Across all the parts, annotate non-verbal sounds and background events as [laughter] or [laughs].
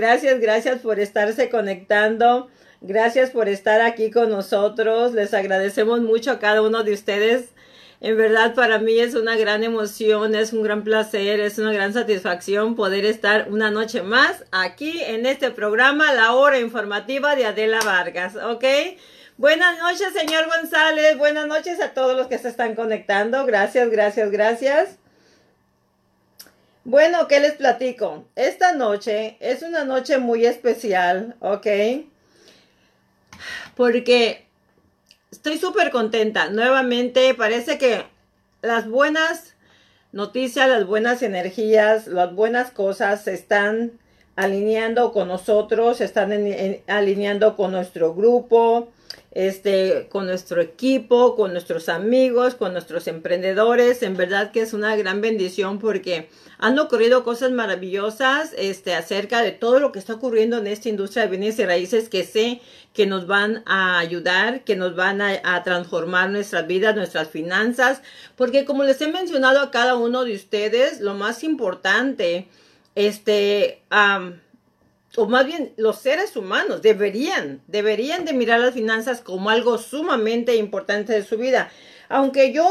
gracias, gracias por estarse conectando. Gracias por estar aquí con nosotros. Les agradecemos mucho a cada uno de ustedes. En verdad, para mí es una gran emoción, es un gran placer, es una gran satisfacción poder estar una noche más aquí en este programa, La Hora Informativa de Adela Vargas, ¿ok? Buenas noches, señor González. Buenas noches a todos los que se están conectando. Gracias, gracias, gracias. Bueno, ¿qué les platico? Esta noche es una noche muy especial, ¿ok? Porque estoy súper contenta. Nuevamente, parece que las buenas noticias, las buenas energías, las buenas cosas se están alineando con nosotros, se están alineando con nuestro grupo, este, con nuestro equipo, con nuestros amigos, con nuestros emprendedores. En verdad que es una gran bendición porque han ocurrido cosas maravillosas este, acerca de todo lo que está ocurriendo en esta industria de bienes y raíces que sé que nos van a ayudar, que nos van a, transformar nuestras vidas, nuestras finanzas, porque como les he mencionado a cada uno de ustedes, lo más importante, este, o más bien los seres humanos deberían, deberían de mirar las finanzas como algo sumamente importante de su vida. Aunque yo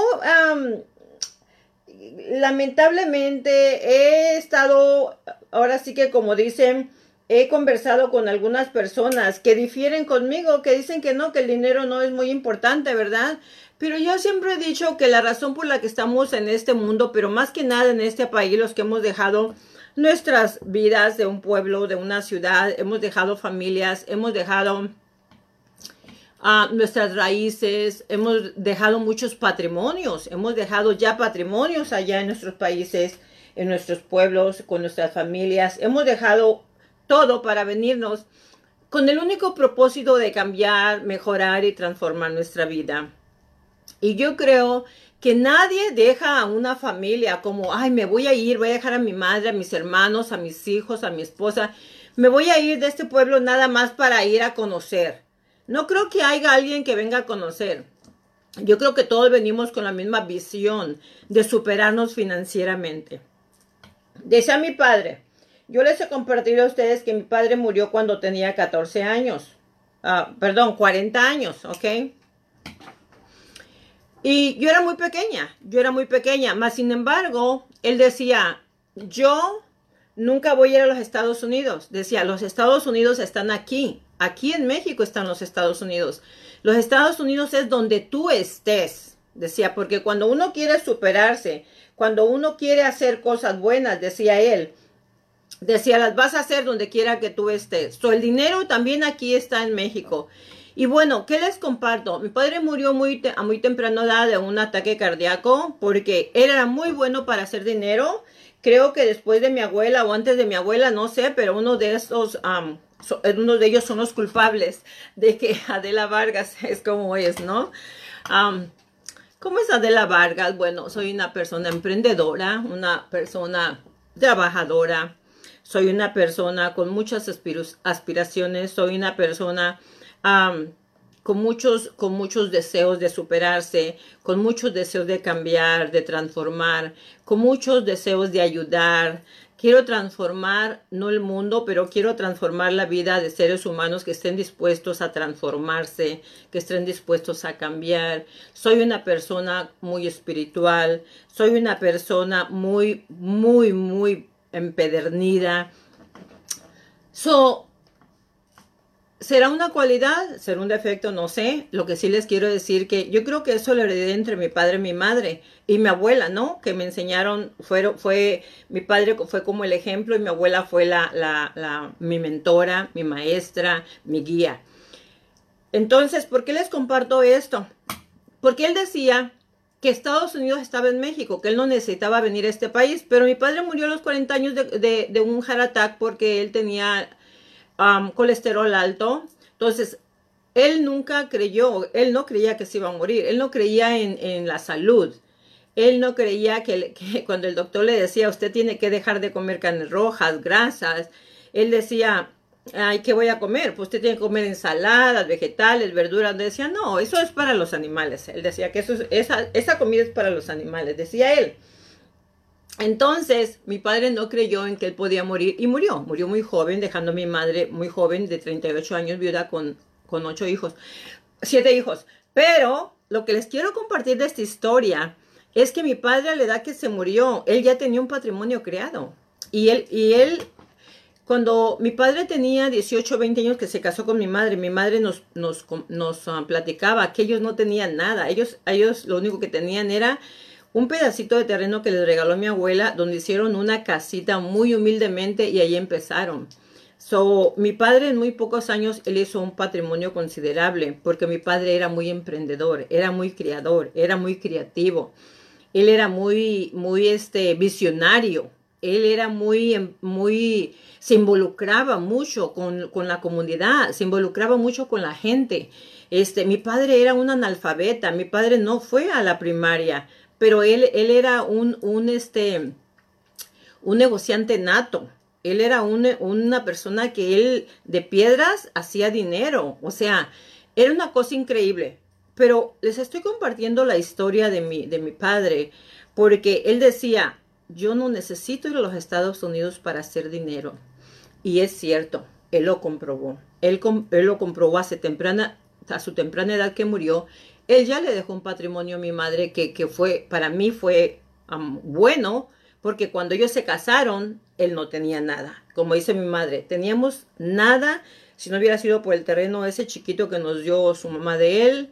lamentablemente he estado, ahora sí que como dicen, he conversado con algunas personas que difieren conmigo, que dicen que no, que el dinero no es muy importante, ¿verdad? Pero yo siempre he dicho que la razón por la que estamos en este mundo, pero más que nada en este país, los que hemos dejado nuestras vidas de un pueblo, de una ciudad, hemos dejado familias, hemos dejado uh, nuestras raíces, hemos dejado muchos patrimonios, hemos dejado ya patrimonios allá en nuestros países, en nuestros pueblos, con nuestras familias, hemos dejado todo para venirnos con el único propósito de cambiar, mejorar y transformar nuestra vida. Y yo creo que nadie deja a una familia como, ay, me voy a ir, voy a dejar a mi madre, a mis hermanos, a mis hijos, a mi esposa, me voy a ir de este pueblo nada más para ir a conocer. No creo que haya alguien que venga a conocer. Yo creo que todos venimos con la misma visión de superarnos financieramente. Decía mi padre, yo les he compartido a ustedes que mi padre murió cuando tenía 14 años. Ah, perdón, 40 años, ¿ok? Y yo era muy pequeña, yo era muy pequeña, más sin embargo, él decía, yo nunca voy a ir a los Estados Unidos. Decía, los Estados Unidos están aquí, aquí en México están los Estados Unidos. Los Estados Unidos es donde tú estés, decía, porque cuando uno quiere superarse, cuando uno quiere hacer cosas buenas, decía él, decía, las vas a hacer donde quiera que tú estés. So, el dinero también aquí está en México. Y bueno, ¿qué les comparto? Mi padre murió muy a muy temprana edad de un ataque cardíaco porque era muy bueno para hacer dinero. Creo que después de mi abuela o antes de mi abuela, no sé, pero uno de esos, uno de ellos son los culpables de que [laughs] Adela Vargas [laughs] es como es, ¿no? ¿Cómo es Adela Vargas? Bueno, soy una persona emprendedora, una persona trabajadora, soy una persona con muchas aspiraciones, soy una persona con, muchos, con muchos deseos de superarse, con muchos deseos de cambiar, de transformar, con muchos deseos de ayudar. Quiero transformar, no el mundo, pero quiero transformar la vida de seres humanos que estén dispuestos a transformarse, que estén dispuestos a cambiar. Soy una persona muy espiritual, soy una persona muy, muy, muy empedernida. So, ¿Será una cualidad? ¿Será un defecto? No sé. Lo que sí les quiero decir que yo creo que eso lo heredé entre mi padre y mi madre y mi abuela, ¿no? Que me enseñaron, fue, mi padre fue como el ejemplo y mi abuela fue la, mi mentora, mi maestra, mi guía. Entonces, ¿por qué les comparto esto? Porque él decía que Estados Unidos estaba en México, que él no necesitaba venir a este país, pero mi padre murió a los 40 años de un heart attack porque él tenía colesterol alto. Entonces, él nunca creyó, él no creía que se iba a morir, él no creía en, la salud. Él no creía [laughs] que, cuando el doctor le decía, usted tiene que dejar de comer carnes rojas, grasas, él decía, ay, ¿qué voy a comer? Pues usted tiene que comer ensaladas, vegetales, verduras. Decía, no, eso es para los animales. Él decía que eso esa, esa comida es para los animales, decía él. Entonces, mi padre no creyó en que él podía morir y murió. Murió muy joven, dejando a mi madre muy joven, de 38 años, viuda con, con 8 hijos, 7 hijos. Pero lo que les quiero compartir de esta historia es que mi padre a la edad que se murió, él ya tenía un patrimonio creado. Y él, y él cuando mi padre tenía 18 o 20 años que se casó con mi madre, mi madre nos, nos, nos uh, platicaba que ellos no tenían nada. Ellos, ellos lo único que tenían era un pedacito de terreno que les regaló mi abuela, donde hicieron una casita muy humildemente y ahí empezaron. So, mi padre en muy pocos años, él hizo un patrimonio considerable, porque mi padre era muy emprendedor, era muy criador, era muy creativo. Él era muy, muy este, visionario. Él era muy, muy, se involucraba mucho con, con la comunidad, se involucraba mucho con la gente. Este, mi padre era un analfabeta, mi padre no fue a la primaria, pero él, él era un, un, este, un negociante nato. Él era una persona que él de piedras hacía dinero. O sea, era una cosa increíble. Pero les estoy compartiendo la historia de mi, de mi padre porque él decía, yo no necesito ir a los Estados Unidos para hacer dinero. Y es cierto, él lo comprobó. Él, él lo comprobó hace temprana, a su temprana edad que murió él ya le dejó un patrimonio a mi madre que, fue, para mí fue bueno, porque cuando ellos se casaron, él no tenía nada. Como dice mi madre, teníamos nada. Si no hubiera sido por el terreno ese chiquito que nos dio su mamá de él,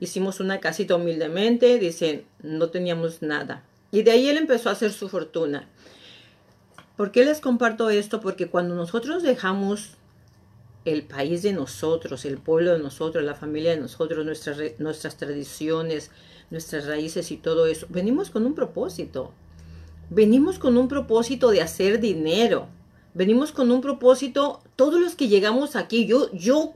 hicimos una casita humildemente, dicen, no teníamos nada. Y de ahí él empezó a hacer su fortuna. ¿Por qué les comparto esto? Porque cuando nosotros dejamos el país de nosotros, el pueblo de nosotros, la familia de nosotros, nuestras, nuestras tradiciones, nuestras raíces y todo eso. Venimos con un propósito. Venimos con un propósito de hacer dinero. Venimos con un propósito, todos los que llegamos aquí, yo, yo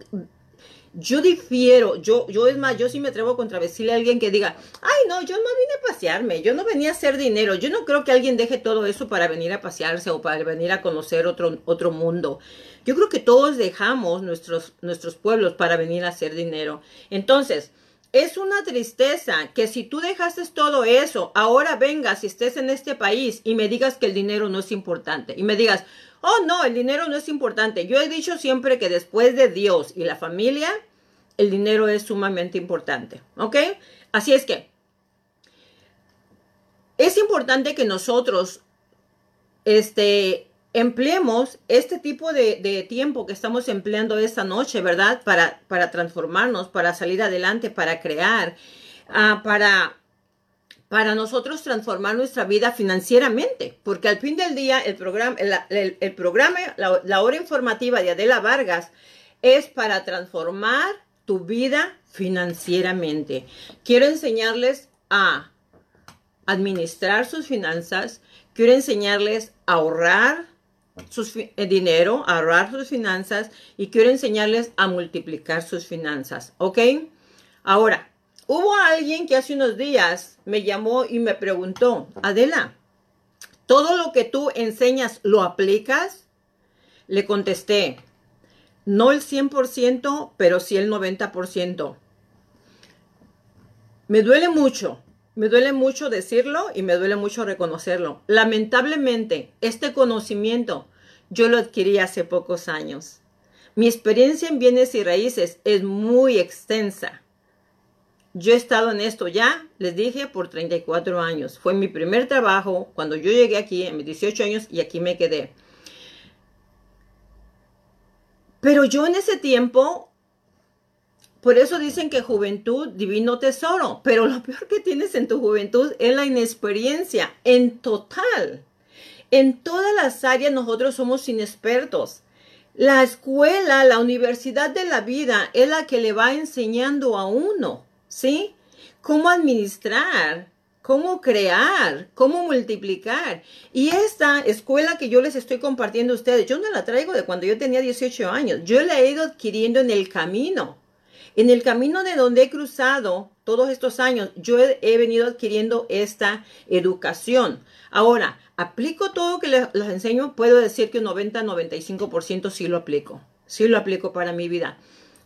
yo difiero, yo, yo es más, yo sí me atrevo a contradecirle a alguien que diga, ay no, yo no vine a pasearme, yo no venía a hacer dinero, yo no creo que alguien deje todo eso para venir a pasearse o para venir a conocer otro, otro mundo. Yo creo que todos dejamos nuestros, nuestros pueblos para venir a hacer dinero. Entonces, es una tristeza que si tú dejaste todo eso, ahora vengas y estés en este país y me digas que el dinero no es importante y me digas, Oh, no, el dinero no es importante. Yo he dicho siempre que después de Dios y la familia, el dinero es sumamente importante. ¿Ok? Así es que es importante que nosotros este, empleemos este tipo de, tiempo que estamos empleando esta noche, ¿verdad? Para, transformarnos, para salir adelante, para crear, uh, para para nosotros transformar nuestra vida financieramente, porque al fin del día el programa, el, programa la, hora informativa de Adela Vargas es para transformar tu vida financieramente. Quiero enseñarles a administrar sus finanzas, quiero enseñarles a ahorrar sus eh, dinero, ahorrar sus finanzas y quiero enseñarles a multiplicar sus finanzas, ¿ok? Ahora, Hubo alguien que hace unos días me llamó y me preguntó, Adela, ¿todo lo que tú enseñas lo aplicas? Le contesté, no el 100%, pero sí el 90%. Me duele mucho, me duele mucho decirlo y me duele mucho reconocerlo. Lamentablemente, este conocimiento yo lo adquirí hace pocos años. Mi experiencia en bienes y raíces es muy extensa. Yo he estado en esto ya, les dije, por 34 años. Fue mi primer trabajo cuando yo llegué aquí en mis 18 años y aquí me quedé. Pero yo en ese tiempo, por eso dicen que juventud, divino tesoro. Pero lo peor que tienes en tu juventud es la inexperiencia en total. En todas las áreas nosotros somos inexpertos. La escuela, la universidad de la vida es la que le va enseñando a uno ¿sí? Cómo administrar, cómo crear, cómo multiplicar. Y esta escuela que yo les estoy compartiendo a ustedes, yo no la traigo de cuando yo tenía 18 años, yo la he ido adquiriendo en el camino. En el camino de donde he cruzado todos estos años, yo he, venido adquiriendo esta educación. Ahora, aplico todo lo que les, les enseño, puedo decir que un 90-95% sí lo aplico. Sí lo aplico para mi vida.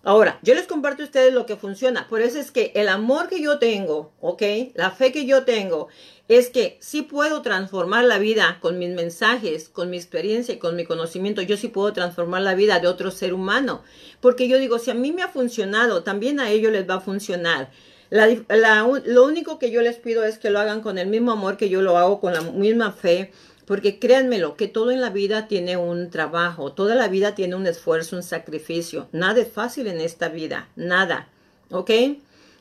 Ahora, yo les comparto a ustedes lo que funciona. Por eso es que el amor que yo tengo, ¿ok? La fe que yo tengo es que sí puedo transformar la vida con mis mensajes, con mi experiencia y con mi conocimiento. Yo sí puedo transformar la vida de otro ser humano. Porque yo digo, si a mí me ha funcionado, también a ellos les va a funcionar. lo único que yo les pido es que lo hagan con el mismo amor que yo lo hago, con la misma fe. Porque créanmelo, que todo en la vida tiene un trabajo, toda la vida tiene un esfuerzo, un sacrificio. Nada es fácil en esta vida, nada. ¿Ok?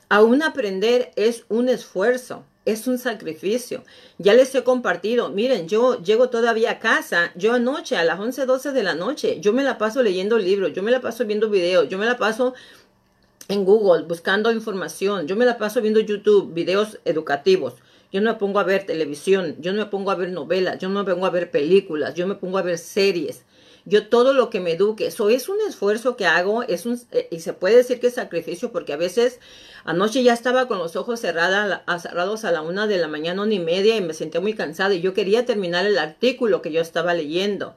Aún aprender es un esfuerzo es un sacrificio. Ya les he compartido, miren, yo llego todavía a casa, yo anoche a las 11, 12 de la noche, yo me la paso leyendo libros, yo me la paso viendo videos, yo me la paso en Google buscando información, yo me la paso viendo YouTube, videos educativos. Yo no me pongo a ver televisión, yo no me pongo a ver novelas, yo no me pongo a ver películas, yo me pongo a ver series yo todo lo que me eduque, eso es un esfuerzo que hago, es un, eh, y se puede decir que es sacrificio, porque a veces anoche ya estaba con los ojos cerrada, cerrados a la una de la mañana, una y media, y me sentía muy cansada, y yo quería terminar el artículo que yo estaba leyendo.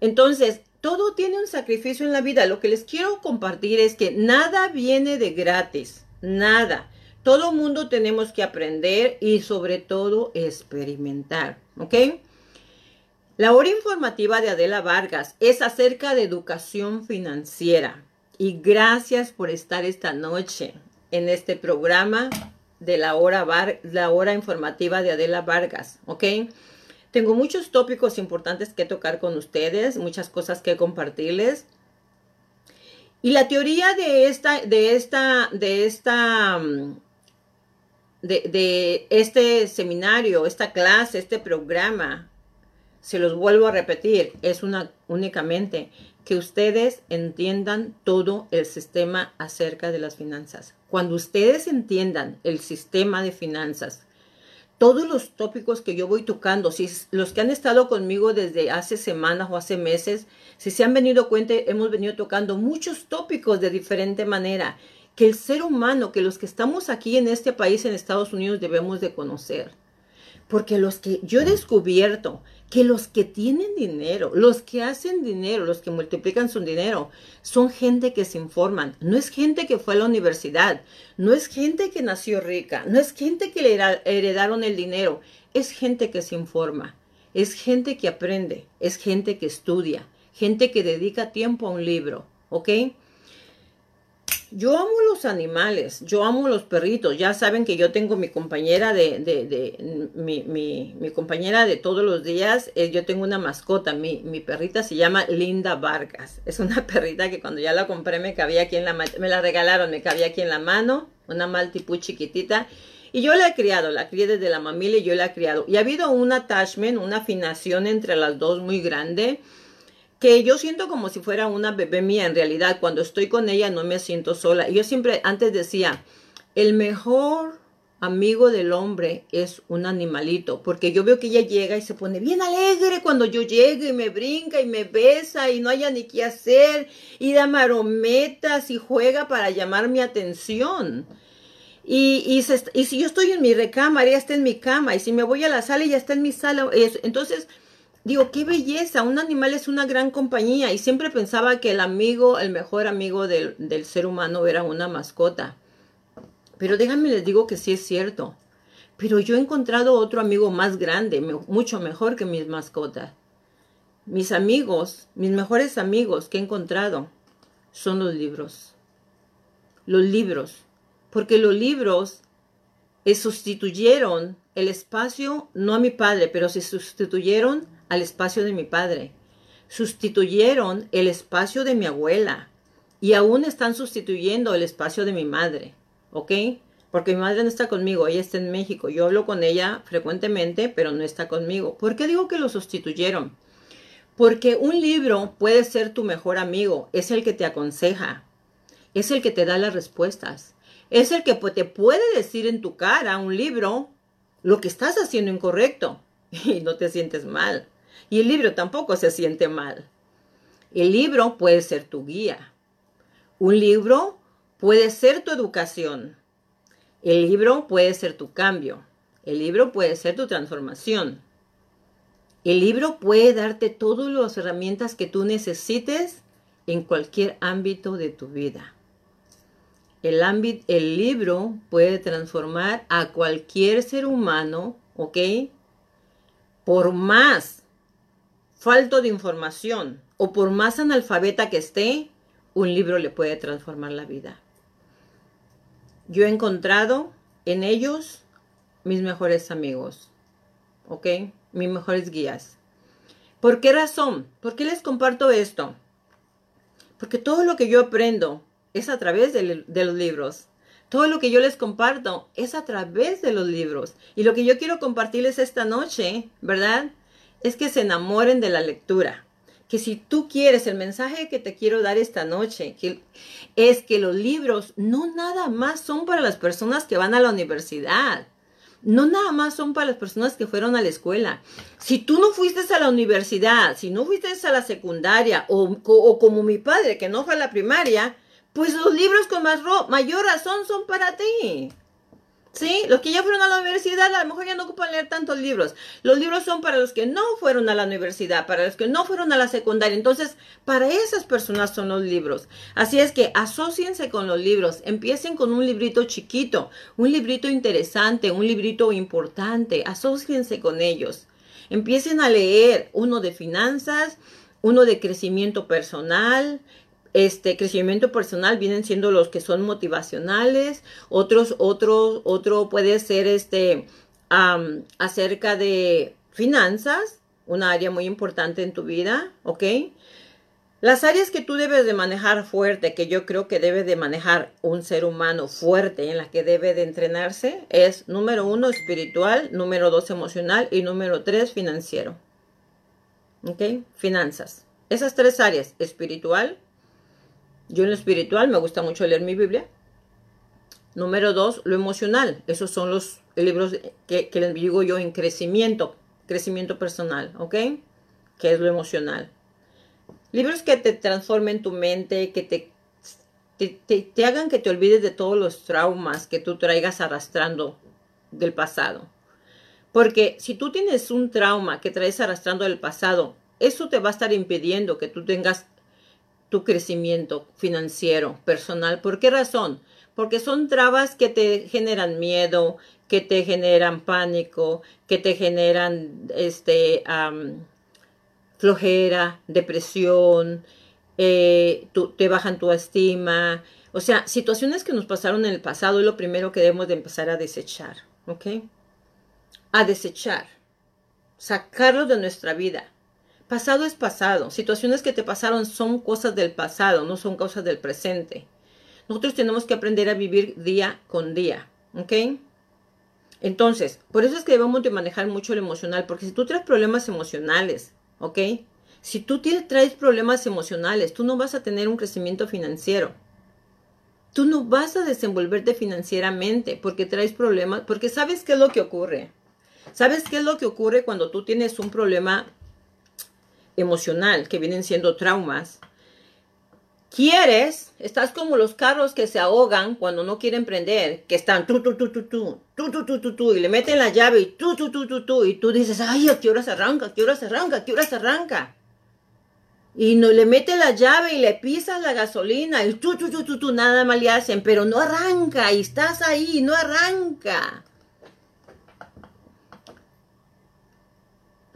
Entonces, todo tiene un sacrificio en la vida. Lo que les quiero compartir es que nada viene de gratis, nada. Todo mundo tenemos que aprender y sobre todo experimentar, ¿ok? La hora informativa de Adela Vargas es acerca de educación financiera. Y gracias por estar esta noche en este programa de la hora, la hora informativa de Adela Vargas, ¿ok? Tengo muchos tópicos importantes que tocar con ustedes, muchas cosas que compartirles. Y la teoría de esta, de esta, de esta, de, de este seminario, esta clase, este programa, se los vuelvo a repetir, es una únicamente que ustedes entiendan todo el sistema acerca de las finanzas. Cuando ustedes entiendan el sistema de finanzas, todos los tópicos que yo voy tocando, si los que han estado conmigo desde hace semanas o hace meses, si se han venido cuenta, hemos venido tocando muchos tópicos de diferente manera que el ser humano, que los que estamos aquí en este país, en Estados Unidos, debemos de conocer. Porque los que yo he descubierto que los que tienen dinero, los que hacen dinero, los que multiplican su dinero, son gente que se informan. No es gente que fue a la universidad, no es gente que nació rica, no es gente que le heredaron el dinero, es gente que se informa, es gente que aprende, es gente que estudia, gente que dedica tiempo a un libro, ¿ok? Yo amo los animales, yo amo los perritos. Ya saben que yo tengo mi compañera de, de, de mi, mi, mi, compañera de todos los días. Eh, yo tengo una mascota, mi, mi, perrita se llama Linda Vargas. Es una [laughs] perrita que cuando ya la compré me cabía aquí en la me la regalaron, me cabía aquí en la mano, una maltipú chiquitita. Y yo la he criado, la crié desde la mamila y yo la he criado. Y ha habido un attachment, una afinación entre las dos muy grande que yo siento como si fuera una bebé mía en realidad. Cuando estoy con ella no me siento sola. Yo siempre antes decía, el mejor amigo del hombre es un animalito, porque yo veo que ella llega y se pone bien alegre cuando yo llego y me brinca y me besa y no haya ni qué hacer y da marometas y juega para llamar mi atención. Y, y, y si yo estoy en mi recámara, ella está en mi cama, y si me voy a la sala, ella está en mi sala. Entonces, Digo, qué belleza, un animal es una gran compañía y siempre pensaba que el amigo, el mejor amigo del, ser humano era una mascota. Pero déjenme les digo que sí es cierto. Pero yo he encontrado otro amigo más grande, mucho mejor que mis mascotas. Mis amigos, mis mejores amigos que he encontrado son los libros. Los libros. Porque los libros eh, sustituyeron el espacio, no a mi padre, pero se sustituyeron al espacio de mi padre. Sustituyeron el espacio de mi abuela y aún están sustituyendo el espacio de mi madre, ¿ok? Porque mi madre no está conmigo, ella está en México. Yo hablo con ella frecuentemente, pero no está conmigo. ¿Por qué digo que lo sustituyeron? Porque un libro puede ser tu mejor amigo, es el que te aconseja, es el que te da las respuestas, es el que te puede decir en tu cara un libro lo que estás haciendo incorrecto [laughs] y no te sientes mal. Y el libro tampoco se siente mal. El libro puede ser tu guía. Un libro puede ser tu educación. El libro puede ser tu cambio. El libro puede ser tu transformación. El libro puede darte todas las herramientas que tú necesites en cualquier ámbito de tu vida. El, el libro puede transformar a cualquier ser humano ¿ok? Por más falto de información o por más analfabeta que esté, un libro le puede transformar la vida. Yo he encontrado en ellos mis mejores amigos, ¿ok? Mis mejores guías. ¿Por qué razón? ¿Por qué les comparto esto? Porque todo lo que yo aprendo es a través de, de, los libros. Todo lo que yo les comparto es a través de los libros. Y lo que yo quiero compartirles esta noche, ¿verdad? Es que se enamoren de la lectura. Que si tú quieres, el mensaje que te quiero dar esta noche, es que los libros no nada más son para las personas que van a la universidad no nada más son para las personas que fueron a la escuela. Si tú no fuiste a la universidad, si no fuiste a la secundaria o, como mi padre que no fue a la primaria, pues los libros con más mayor razón son para ti. ¿Sí? Los que ya fueron a la universidad a lo mejor ya no ocupan leer tantos libros. Los libros son para los que no fueron a la universidad, para los que no fueron a la secundaria. Entonces, para esas personas son los libros. Así es que asóciense con los libros. Empiecen con un librito chiquito, un librito interesante, un librito importante. Asóciense con ellos. Empiecen a leer uno de finanzas, uno de crecimiento personal, este crecimiento personal vienen siendo los que son motivacionales, otros, otros, otro puede ser este acerca de finanzas, una área muy importante en tu vida, ¿ok? Las áreas que tú debes de manejar fuerte, que yo creo que debe de manejar un ser humano fuerte, en las que debe de entrenarse, es número uno espiritual, número dos emocional y número tres financiero. ¿Ok? Finanzas. Esas tres áreas, espiritual, yo en lo espiritual me gusta mucho leer mi Biblia. Número dos, lo emocional. Esos son los libros que, les digo yo en crecimiento, crecimiento personal, ¿ok? Que es lo emocional. Libros que te transformen tu mente, que te, te, te hagan que te olvides de todos los traumas que tú traigas arrastrando del pasado. Porque si tú tienes un trauma que traes arrastrando del pasado, eso te va a estar impidiendo que tú tengas tu crecimiento financiero, personal. ¿Por qué razón? Porque son trabas que te generan miedo, que te generan pánico, que te generan este, flojera, depresión, eh, te bajan tu estima. O sea, situaciones que nos pasaron en el pasado es lo primero que debemos de empezar a desechar, ¿ok? A desechar, sacarlo de nuestra vida. Pasado es pasado. Situaciones que te pasaron son cosas del pasado, no son cosas del presente. Nosotros tenemos que aprender a vivir día con día, ¿ok? Entonces, por eso es que debemos de manejar mucho el emocional, porque si tú traes problemas emocionales, ¿ok? Si tú traes problemas emocionales, tú no vas a tener un crecimiento financiero. Tú no vas a desenvolverte financieramente porque traes problemas, porque sabes qué es lo que ocurre. ¿Sabes qué es lo que ocurre cuando tú tienes un problema emocional, que vienen siendo traumas, quieres, estás como los carros que se ahogan cuando no quieren prender, que están tu, tu, tu, tu, tu, tu, tu, tu, tu, tu, y le meten la llave y tu, tu, tu, tu, tu, y tú dices, ay, ¿a qué hora se arranca? ¿A qué hora se arranca? ¿A qué hora se arranca? Y no le mete la llave y le pisas la gasolina y tú, tú, tú, tú, tú, nada más le hacen, pero no arranca y estás ahí, no arranca.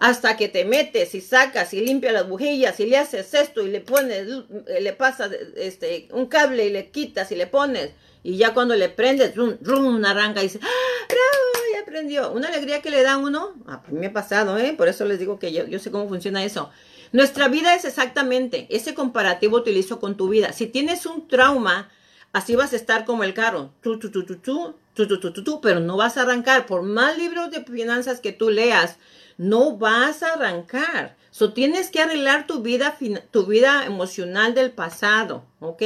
Hasta que te metes y sacas y limpias las bujillas y le haces esto y le pones, le pasas este, un cable y le quitas y le pones y ya cuando le prendes, rum, rum, arranca y dice, ¡Ah, bravo, ya prendió. Una alegría que le da uno, a mí me ha pasado, ¿eh? por eso les digo que yo, yo sé cómo funciona eso. Nuestra vida es exactamente, ese comparativo utilizo con tu vida. Si tienes un trauma, así vas a estar como el carro, tú, tú, tú, tú, tú, tú, tú, tú, tú, pero no vas a arrancar. Por más libros de finanzas que tú leas, no vas a arrancar. So tienes que arreglar tu vida, tu vida emocional del pasado, ¿ok?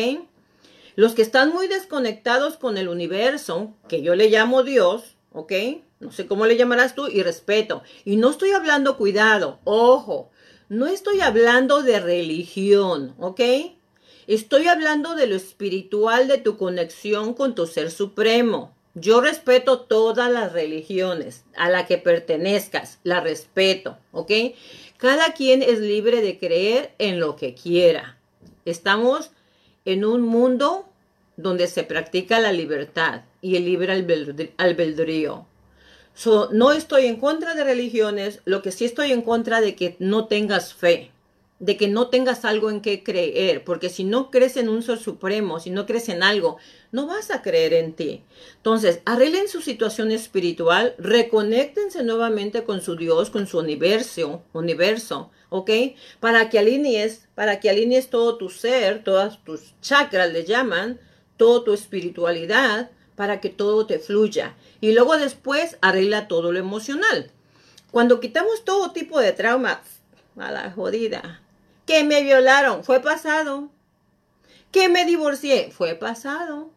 Los que están muy desconectados con el universo, que yo le llamo Dios, ¿ok? No sé cómo le llamarás tú, y respeto. Y no estoy hablando, cuidado, ojo, no estoy hablando de religión, ¿ok? Estoy hablando de lo espiritual, de tu conexión con tu ser supremo. Yo respeto todas las religiones a la que pertenezcas, la respeto, ¿ok? Cada quien es libre de creer en lo que quiera. Estamos en un mundo donde se practica la libertad y el libre albedrío. no estoy en contra de religiones, lo que sí estoy en contra de que no tengas fe, de que no tengas algo en qué creer, porque si no crees en un ser supremo, si no crees en algo, no vas a creer en ti. Entonces, arreglen su situación espiritual, reconéctense nuevamente con su Dios, con su universo, universo, ¿ok? Para que alinees, para que alinees todo tu ser, todas tus chakras le llaman, toda tu espiritualidad, para que todo te fluya. Y luego después arregla todo lo emocional. Cuando quitamos todo tipo de traumas, a la jodida, que me violaron, fue pasado. Que me divorcié, fue pasado.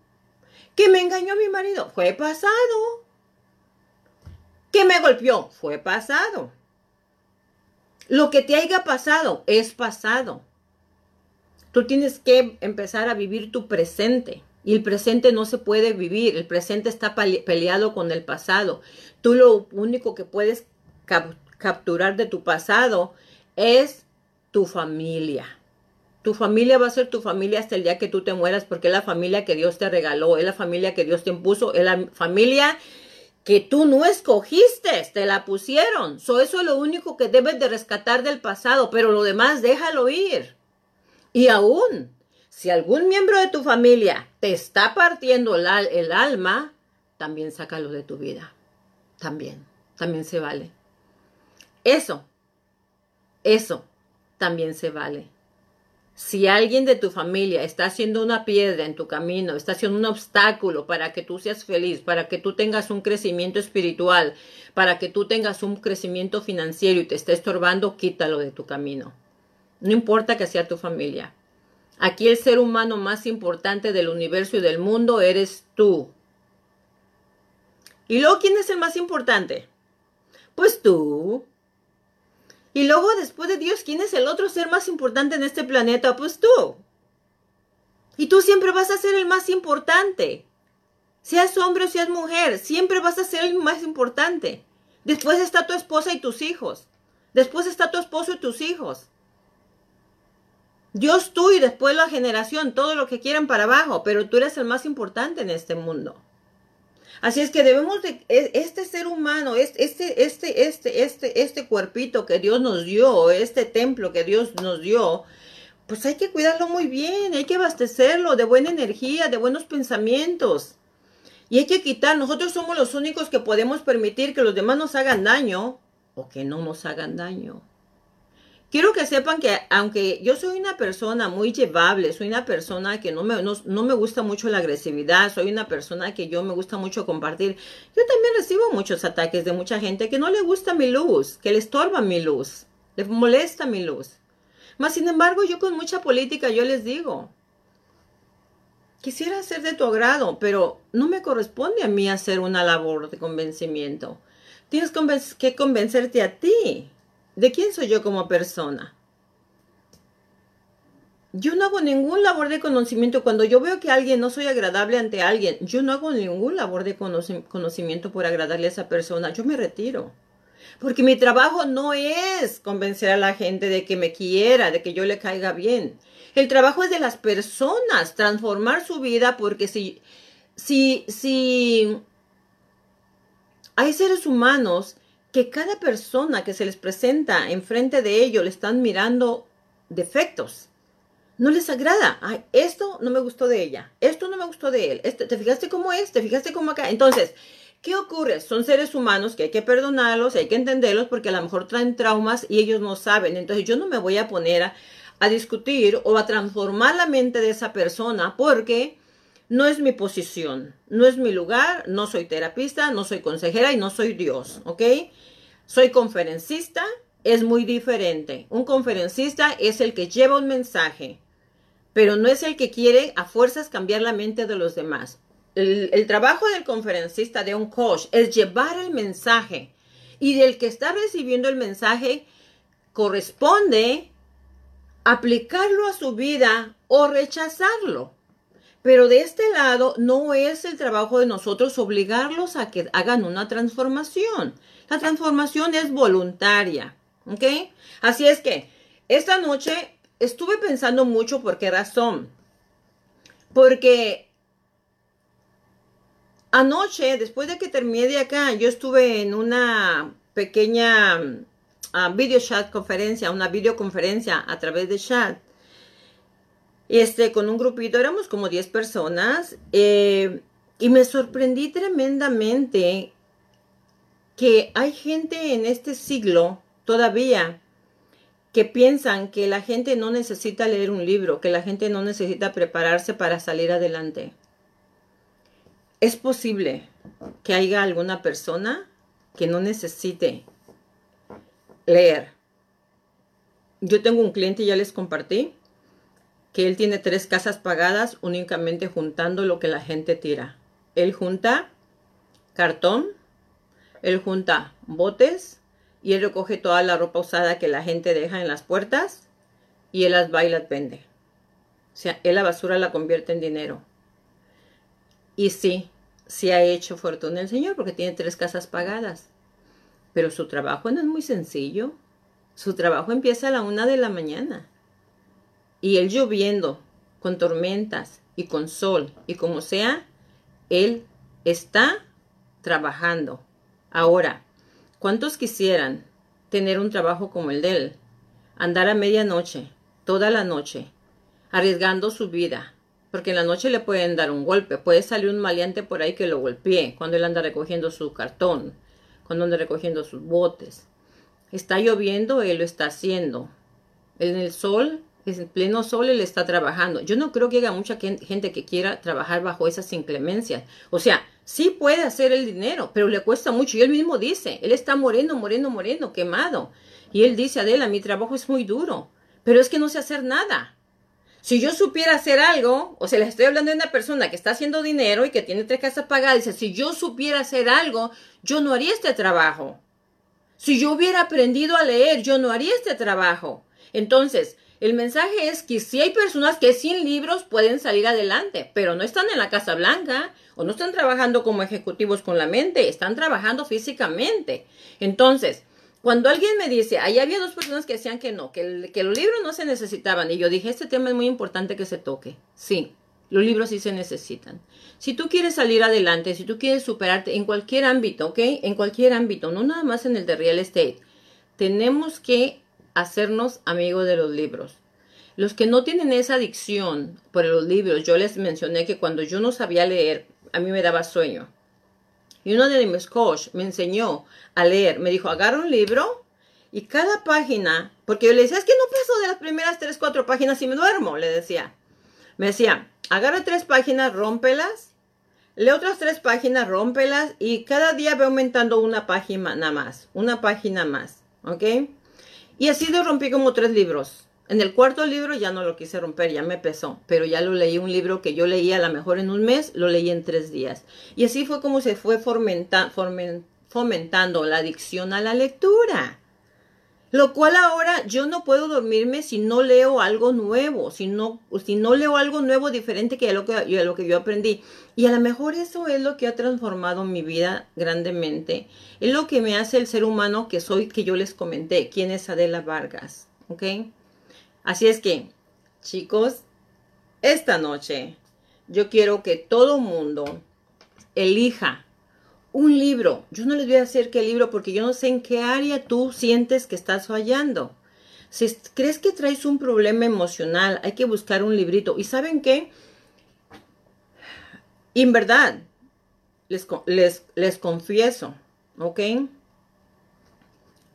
Que me engañó mi marido, fue pasado. Que me golpeó, fue pasado. Lo que te haya pasado es pasado. Tú tienes que empezar a vivir tu presente. Y el presente no se puede vivir, el presente está peleado con el pasado. Tú lo único que puedes capturar de tu pasado es tu familia. Tu familia va a ser tu familia hasta el día que tú te mueras porque es la familia que Dios te regaló, es la familia que Dios te impuso, es la familia que tú no escogiste, te la pusieron. eso es lo único que debes de rescatar del pasado, pero lo demás déjalo ir. Y aún si algún miembro de tu familia te está partiendo el, el alma, también sácalo de tu vida. También, también se vale. Eso, eso también se vale. Si alguien de tu familia está haciendo una piedra en tu camino, está haciendo un obstáculo para que tú seas feliz, para que tú tengas un crecimiento espiritual, para que tú tengas un crecimiento financiero y te esté estorbando, quítalo de tu camino. No importa que sea tu familia. Aquí el ser humano más importante del universo y del mundo eres tú. ¿Y luego quién es el más importante? Pues tú. Y luego después de Dios, ¿quién es el otro ser más importante en este planeta? Pues tú. Y tú siempre vas a ser el más importante. Seas hombre o seas mujer, siempre vas a ser el más importante. Después está tu esposa y tus hijos. Después está tu esposo y tus hijos. Dios tú y después la generación, todo lo que quieran para abajo, pero tú eres el más importante en este mundo. Así es que debemos de e, este ser humano, este, este, este, este, este, este cuerpito que Dios nos dio, este templo que Dios nos dio, pues hay que cuidarlo muy bien, hay que abastecerlo de buena energía, de buenos pensamientos. Y hay que quitar, nosotros somos los únicos que podemos permitir que los demás nos hagan daño o que no nos hagan daño. Quiero que sepan que aunque yo soy una persona muy llevable, soy una persona que no me, no, me gusta mucho la agresividad, soy una persona que yo me gusta mucho compartir, yo también recibo muchos ataques de mucha gente que no le gusta mi luz, que le estorba mi luz, le molesta mi luz. Mas, sin embargo, yo con mucha política yo les digo, quisiera ser de tu agrado, pero no me corresponde a mí hacer una labor de convencimiento. Tienes que convencerte a ti. ¿De quién soy yo como persona? Yo no hago ningún labor de conocimiento. Cuando yo veo que alguien no soy agradable ante alguien, yo no hago ningún labor de conocimiento por agradarle a esa persona. Yo me retiro. Porque mi trabajo no es convencer a la gente de que me quiera, de que yo le caiga bien. El trabajo es de las personas, transformar su vida, porque si, si, si hay seres humanos que cada persona que se les presenta enfrente de ellos le están mirando defectos. No les agrada. Ay, esto no me gustó de ella. Esto no me gustó de él. Este, ¿Te fijaste cómo es? ¿Te fijaste cómo acá? Entonces, ¿qué ocurre? Son seres humanos que hay que perdonarlos, hay que entenderlos porque a lo mejor traen traumas y ellos no saben. Entonces, yo no me voy a poner a, a discutir o a transformar la mente de esa persona porque no es mi posición, no es mi lugar, no soy terapista, no soy consejera y no soy Dios, ¿ok? Soy conferencista, es muy diferente. Un conferencista es el que lleva un mensaje, pero no es el que quiere a fuerzas cambiar la mente de los demás. El, el trabajo del conferencista, de un coach, es llevar el mensaje y del que está recibiendo el mensaje corresponde aplicarlo a su vida o rechazarlo. Pero de este lado no es el trabajo de nosotros obligarlos a que hagan una transformación. La transformación es voluntaria. ¿Ok? Así es que esta noche estuve pensando mucho por qué razón. Porque anoche, después de que terminé de acá, yo estuve en una pequeña uh, video chat conferencia, una videoconferencia a través de chat. Este, con un grupito, éramos como 10 personas, eh, y me sorprendí tremendamente que hay gente en este siglo todavía que piensan que la gente no necesita leer un libro, que la gente no necesita prepararse para salir adelante. Es posible que haya alguna persona que no necesite leer. Yo tengo un cliente, ya les compartí, que él tiene tres casas pagadas únicamente juntando lo que la gente tira. Él junta cartón, él junta botes y él recoge toda la ropa usada que la gente deja en las puertas y él las va y las vende. O sea, él la basura la convierte en dinero. Y sí, sí ha hecho fortuna el Señor porque tiene tres casas pagadas. Pero su trabajo no es muy sencillo. Su trabajo empieza a la una de la mañana. Y él lloviendo, con tormentas y con sol y como sea, él está trabajando. Ahora, ¿cuántos quisieran tener un trabajo como el de él? Andar a medianoche, toda la noche, arriesgando su vida, porque en la noche le pueden dar un golpe, puede salir un maleante por ahí que lo golpee cuando él anda recogiendo su cartón, cuando anda recogiendo sus botes. Está lloviendo, él lo está haciendo. En el sol, en pleno sol, él está trabajando. Yo no creo que haya mucha gente que quiera trabajar bajo esas inclemencias. O sea, sí puede hacer el dinero, pero le cuesta mucho. Y él mismo dice, él está moreno, moreno, moreno, quemado. Y él dice, Adela, mi trabajo es muy duro, pero es que no sé hacer nada. Si yo supiera hacer algo, o sea, les estoy hablando de una persona que está haciendo dinero y que tiene tres casas pagadas, dice, si yo supiera hacer algo, yo no haría este trabajo. Si yo hubiera aprendido a leer, yo no haría este trabajo. Entonces, el mensaje es que si hay personas que sin libros pueden salir adelante, pero no están en la Casa Blanca o no están trabajando como ejecutivos con la mente, están trabajando físicamente. Entonces, cuando alguien me dice, ahí había dos personas que decían que no, que, que los libros no se necesitaban, y yo dije, este tema es muy importante que se toque. Sí, los libros sí se necesitan. Si tú quieres salir adelante, si tú quieres superarte en cualquier ámbito, ¿ok? En cualquier ámbito, no nada más en el de real estate, tenemos que hacernos amigos de los libros. Los que no tienen esa adicción por los libros, yo les mencioné que cuando yo no sabía leer, a mí me daba sueño. Y uno de mis coach me enseñó a leer. Me dijo, agarra un libro y cada página, porque yo le decía, es que no paso de las primeras tres, cuatro páginas y me duermo, le decía. Me decía, agarra tres páginas, rómpelas, lee otras tres páginas, rómpelas y cada día ve aumentando una página nada más, una página más, ¿ok? Y así lo rompí como tres libros. En el cuarto libro ya no lo quise romper, ya me pesó, pero ya lo leí un libro que yo leía a lo mejor en un mes, lo leí en tres días. Y así fue como se fue fomentando la adicción a la lectura. Lo cual ahora yo no puedo dormirme si no leo algo nuevo, si no, si no leo algo nuevo diferente que lo que, lo que yo aprendí. Y a lo mejor eso es lo que ha transformado mi vida grandemente. Es lo que me hace el ser humano que soy, que yo les comenté, quién es Adela Vargas. ¿Ok? Así es que, chicos, esta noche yo quiero que todo mundo elija un libro. Yo no les voy a decir qué libro porque yo no sé en qué área tú sientes que estás fallando. Si crees que traes un problema emocional, hay que buscar un librito. ¿Y saben qué? en verdad, les, les, les confieso, ¿ok?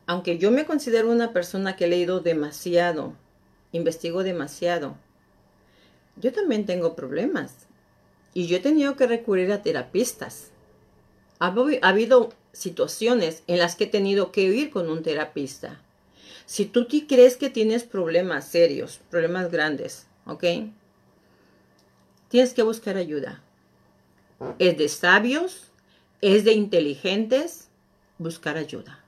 Aunque yo me considero una persona que he leído demasiado, investigo demasiado. Yo también tengo problemas y yo he tenido que recurrir a terapistas. Ha, habido situaciones en las que he tenido que ir con un terapista. Si tú crees que tienes problemas serios, problemas grandes, ¿ok? Tienes que buscar ayuda. Es de sabios, es de inteligentes buscar ayuda.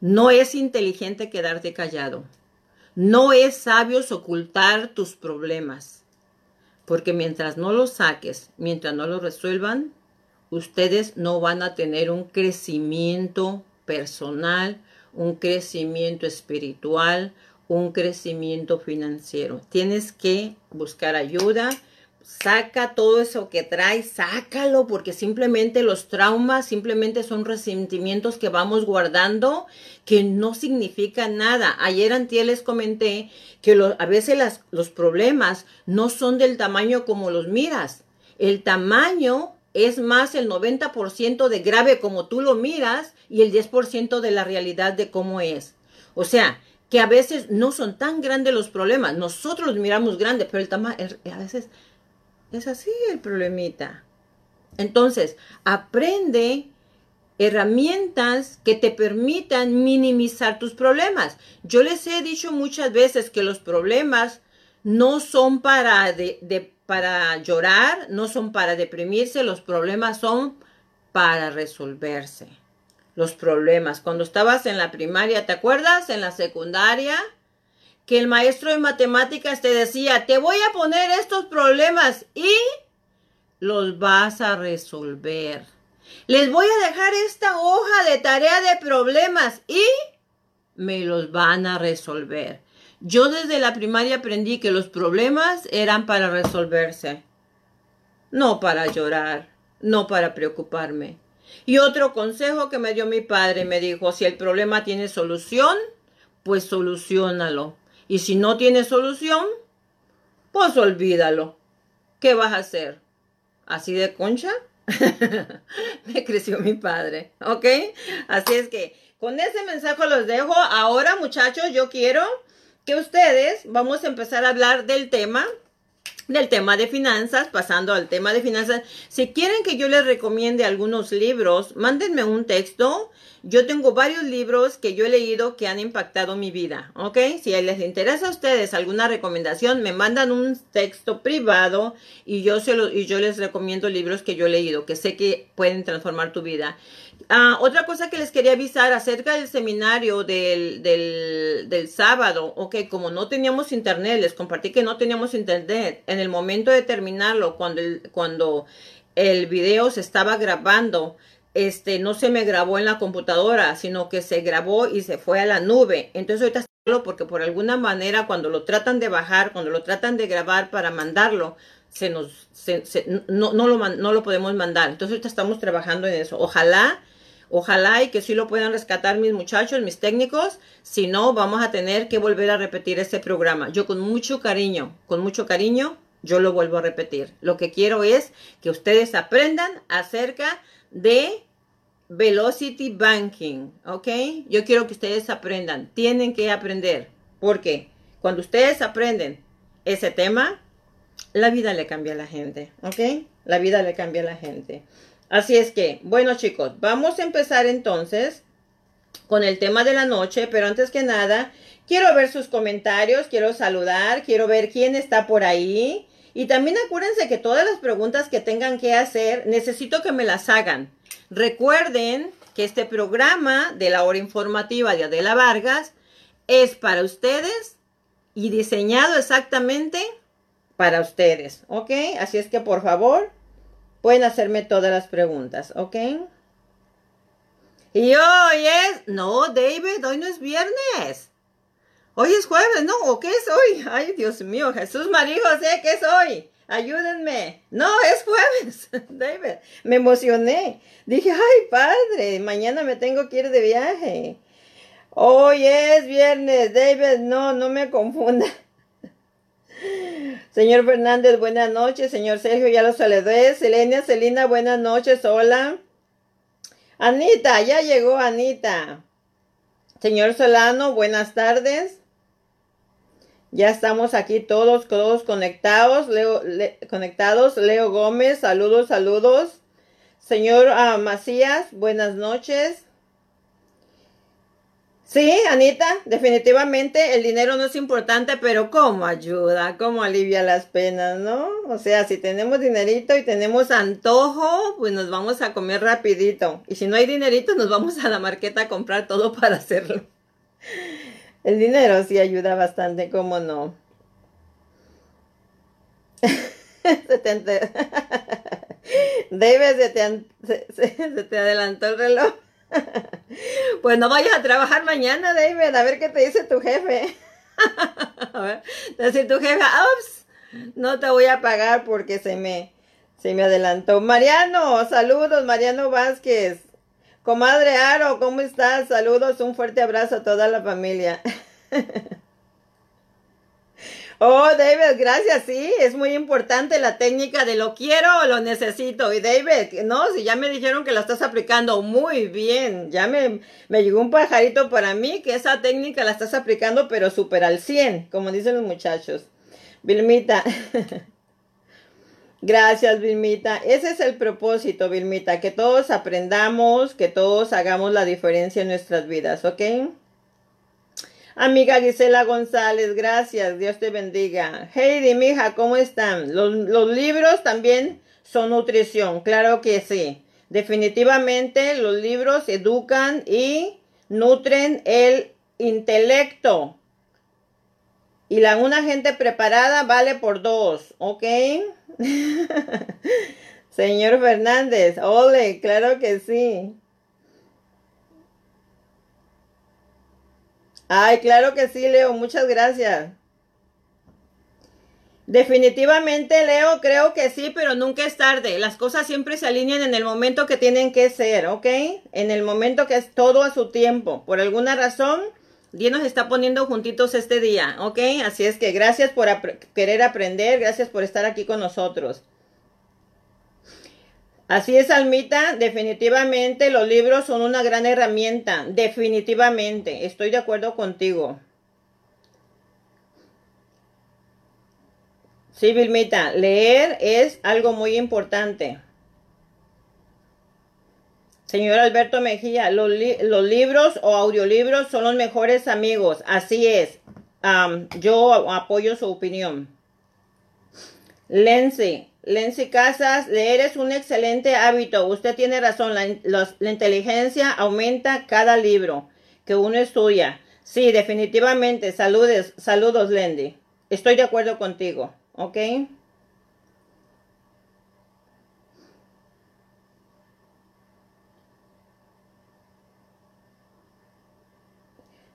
No es inteligente quedarte callado. No es sabio ocultar tus problemas, porque mientras no los saques, mientras no los resuelvan, ustedes no van a tener un crecimiento personal, un crecimiento espiritual, un crecimiento financiero. Tienes que buscar ayuda. saca todo eso que traes, sácalo, porque simplemente los traumas simplemente son resentimientos que vamos guardando que no significan nada. Ayer antier les comenté que a veces los problemas no son del tamaño como los miras. El tamaño es más el 90% de grave como tú lo miras y el 10% de la realidad de cómo es. O sea, que a veces no son tan grandes los problemas. Nosotros los miramos grandes, pero el tamaño a veces es así el problemita. Entonces, aprende herramientas que te permitan minimizar tus problemas. Yo les he dicho muchas veces que los problemas no son para, de, para llorar, no son para deprimirse, los problemas son para resolverse. Los problemas. Cuando estabas en la primaria, ¿te acuerdas? En la secundaria, que el maestro de matemáticas te decía, te voy a poner estos problemas y los vas a resolver. Les voy a dejar esta hoja de tarea de problemas y me los van a resolver. Yo desde la primaria aprendí que los problemas eran para resolverse, no para llorar, no para preocuparme. Y otro consejo que me dio mi padre me dijo, si el problema tiene solución, pues solucionalo. Y si no tiene solución, pues olvídalo. ¿Qué vas a hacer? ¿Así de concha? [laughs] Me creció mi padre, ¿ok? Así es que con ese mensaje los dejo. Ahora, muchachos, yo quiero que ustedes vamos a empezar a hablar del tema del tema de finanzas, pasando al tema de finanzas. Si quieren que yo les recomiende algunos libros, mándenme un texto. Yo tengo varios libros que yo he leído que han impactado mi vida, ¿ok? Si les interesa a ustedes alguna recomendación, me mandan un texto privado y yo, se lo, y yo les recomiendo libros que yo he leído, que sé que pueden transformar tu vida. Ah, otra cosa que les quería avisar acerca del seminario del, del, sábado, ok, como no teníamos internet, les compartí que no teníamos internet. En el momento de terminarlo, cuando el, cuando el video se estaba grabando, este, no se me grabó en la computadora, sino que se grabó y se fue a la nube. Entonces ahorita porque por alguna manera cuando lo tratan de bajar, cuando lo tratan de grabar para mandarlo, se nos, no, no, lo, no lo podemos mandar. Entonces ahorita estamos trabajando en eso. Ojalá Ojalá y que sí lo puedan rescatar mis muchachos, mis técnicos. Si no, vamos a tener que volver a repetir este programa. Yo con mucho cariño, con mucho cariño, yo lo vuelvo a repetir. Lo que quiero es que ustedes aprendan acerca de Velocity Banking, ¿ok? Yo quiero que ustedes aprendan. Tienen que aprender. Porque cuando ustedes aprenden ese tema, la vida le cambia a la gente, ¿ok? La vida le cambia a la gente. Así es que, bueno chicos, vamos a empezar entonces con el tema de la noche, pero antes que nada, quiero ver sus comentarios, quiero saludar, quiero ver quién está por ahí. Y también acuérdense que todas las preguntas que tengan que hacer, necesito que me las hagan. Recuerden que este programa de la hora informativa de Adela Vargas es para ustedes y diseñado exactamente para ustedes, ¿ok? Así es que por favor, Pueden hacerme todas las preguntas, ¿ok? Y hoy es... No, David, hoy no es viernes. Hoy es jueves, ¿no? ¿O qué es hoy? Ay, Dios mío, Jesús María José, ¿qué es hoy? Ayúdenme. No, es jueves, [laughs] David. Me emocioné. Dije, ay, padre, mañana me tengo que ir de viaje. Hoy es viernes, David, no, no me confunda. Señor Fernández, buenas noches. Señor Sergio, ya lo saludé. Selenia, Celina, buenas noches. Hola. Anita, ya llegó Anita. Señor Solano, buenas tardes. Ya estamos aquí todos, todos conectados. Leo, conectados. Leo Gómez, saludos, saludos. Señor ah, Macías, buenas noches. Sí, Anita, definitivamente el dinero no es importante, pero ¿cómo ayuda? ¿Cómo alivia las penas, no? O sea, si tenemos dinerito y tenemos antojo, pues nos vamos a comer rapidito. Y si no hay dinerito, nos vamos a la marqueta a comprar todo [laughs] para hacerlo. El dinero sí ayuda bastante, ¿cómo no? Debe, [laughs] se te, [laughs] se te adelantó el reloj. [laughs] Pues no vayas a trabajar mañana, David, a ver qué te dice tu jefe. [laughs] a ver, tu jefe, ups, no te voy a pagar porque se me, se me adelantó. Mariano, saludos, Mariano Vázquez. Comadre Aro, ¿cómo estás? Saludos, un fuerte abrazo a toda la familia. [laughs] Oh, David, gracias. Sí, es muy importante la técnica de lo quiero o lo necesito. Y David, no, si ya me dijeron que la estás aplicando muy bien. Ya me, me llegó un pajarito para mí que esa técnica la estás aplicando, pero súper al 100, como dicen los muchachos. Vilmita. [laughs] Gracias, Vilmita. Ese es el propósito, Vilmita, que todos aprendamos, que todos hagamos la diferencia en nuestras vidas, ¿ok? Amiga Gisela González, gracias. Dios te bendiga. Heidi, mija, ¿cómo están? Los, libros también son nutrición, claro que sí. Definitivamente los libros educan y nutren el intelecto. Y la una gente preparada vale por dos, ¿ok? [laughs] Señor Fernández, ole, claro que sí. Ay, claro que sí, Leo, muchas gracias. Definitivamente, Leo, creo que sí, pero nunca es tarde. Las cosas siempre se alinean en el momento que tienen que ser, ¿ok? En el momento que es todo a su tiempo. Por alguna razón, Dios nos está poniendo juntitos este día, ¿ok? Así es que gracias por querer aprender, gracias por estar aquí con nosotros. Así es, Almita, definitivamente los libros son una gran herramienta, definitivamente, estoy de acuerdo contigo. Sí, Vilmita, leer es algo muy importante. Señor Alberto Mejía, los, libros o audiolibros son los mejores amigos, así es. yo apoyo su opinión. Lenzi, Lenzi Casas, leer es un excelente hábito. Usted tiene razón, la, inteligencia aumenta cada libro que uno estudia. Sí, definitivamente. Saludos, saludos, Lendy. Estoy de acuerdo contigo, ¿ok?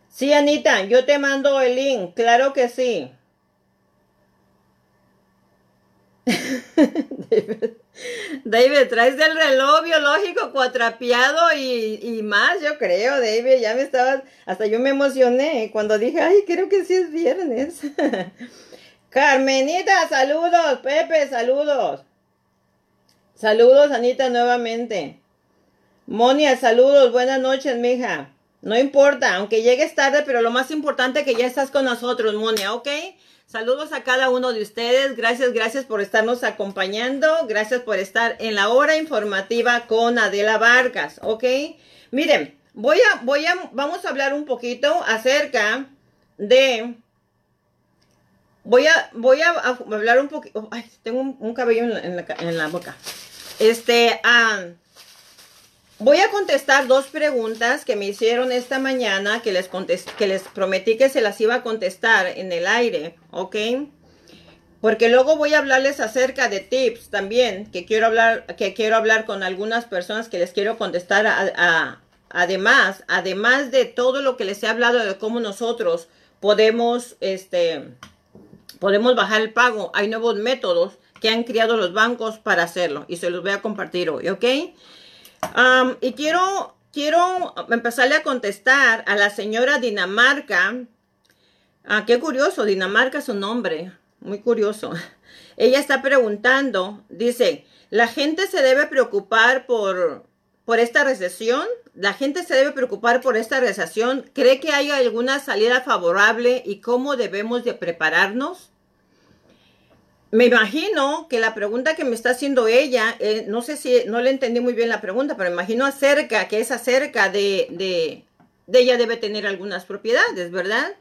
Sí, Anita, yo te mando el link, claro que sí. [laughs] David, traes del reloj biológico cuatrapeado y, y, más, yo creo, David. Ya me estaba, hasta yo me emocioné cuando dije, ay, creo que sí es viernes. [laughs] Carmenita, saludos. Pepe, saludos. Saludos, Anita, nuevamente. Monia, saludos. Buenas noches, mija. No importa, aunque llegues tarde, pero lo más importante es que ya estás con nosotros, Monia, ¿ok? Saludos a cada uno de ustedes. Gracias, gracias por estarnos acompañando. Gracias por estar en la hora informativa con Adela Vargas, ¿ok? Miren, voy a, voy a, vamos a hablar un poquito acerca de, voy a, voy a hablar un poquito, ay, tengo un, cabello en la, boca. Este, ah, Voy a contestar dos preguntas que me hicieron esta mañana, que les, que les prometí que se las iba a contestar en el aire, ¿ok? Porque luego voy a hablarles acerca de tips también, que quiero hablar, que quiero hablar con algunas personas que les quiero contestar a, además, además de todo lo que les he hablado de cómo nosotros podemos, este, podemos bajar el pago. Hay nuevos métodos que han creado los bancos para hacerlo y se los voy a compartir hoy, ¿ok? Y quiero, quiero empezarle a contestar a la señora Dinamarca. Ah, qué curioso, Dinamarca es su nombre. Muy curioso. [laughs] Ella está preguntando, dice, ¿la gente se debe preocupar por, por esta recesión? ¿La gente se debe preocupar por esta recesión? ¿Cree que hay alguna salida favorable y cómo debemos de prepararnos? Me imagino que la pregunta que me está haciendo ella, eh, no sé si no le entendí muy bien la pregunta, pero me imagino acerca, que es acerca de, de, de ella debe tener algunas propiedades, ¿verdad?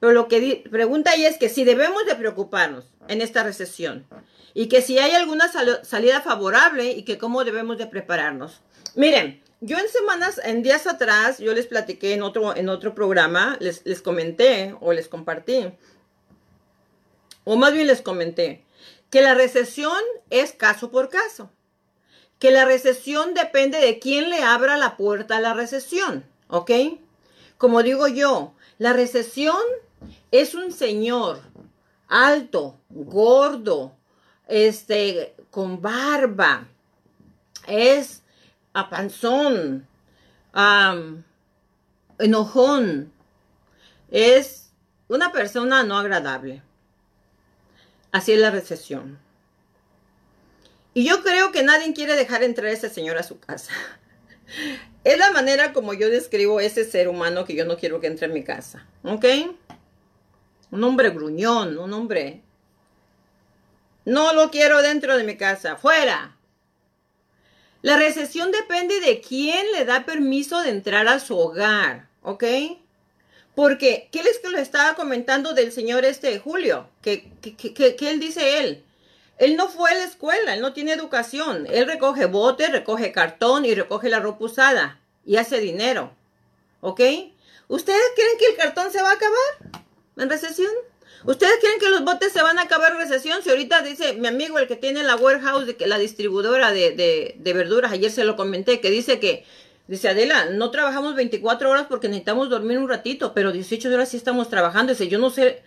Pero lo que pregunta ella es que si debemos de preocuparnos en esta recesión y que si hay alguna salida favorable y que cómo debemos de prepararnos. Miren, yo en semanas, en días atrás, yo les platiqué en otro, en otro programa, les, les comenté o les compartí o más bien les comenté, que la recesión es caso por caso, que la recesión depende de quién le abra la puerta a la recesión, ¿ok? Como digo yo, la recesión es un señor alto, gordo, este, con barba, es apanzón, enojón, es una persona no agradable. Así es la recesión. Y yo creo que nadie quiere dejar entrar a ese señor a su casa. [laughs] Es la manera como yo describo ese ser humano que yo no quiero que entre a mi casa. ¿Ok? Un hombre gruñón, un hombre... No lo quiero dentro de mi casa, fuera. La recesión depende de quién le da permiso de entrar a su hogar, ¿ok? Porque, ¿qué les que estaba comentando del señor este Julio? ¿Qué, él dice él? Él no fue a la escuela, él no tiene educación. Él recoge bote, recoge cartón y recoge la ropa usada y hace dinero. ¿Ok? ¿Ustedes creen que el cartón se va a acabar en recesión? ¿Ustedes creen que los botes se van a acabar en recesión? Si ahorita dice mi amigo, el que tiene la warehouse, de que la distribuidora de, de verduras, ayer se lo comenté, que dice que, dice Adela, no trabajamos 24 horas porque necesitamos dormir un ratito, pero 18 horas sí estamos trabajando. Dice, yo no sé,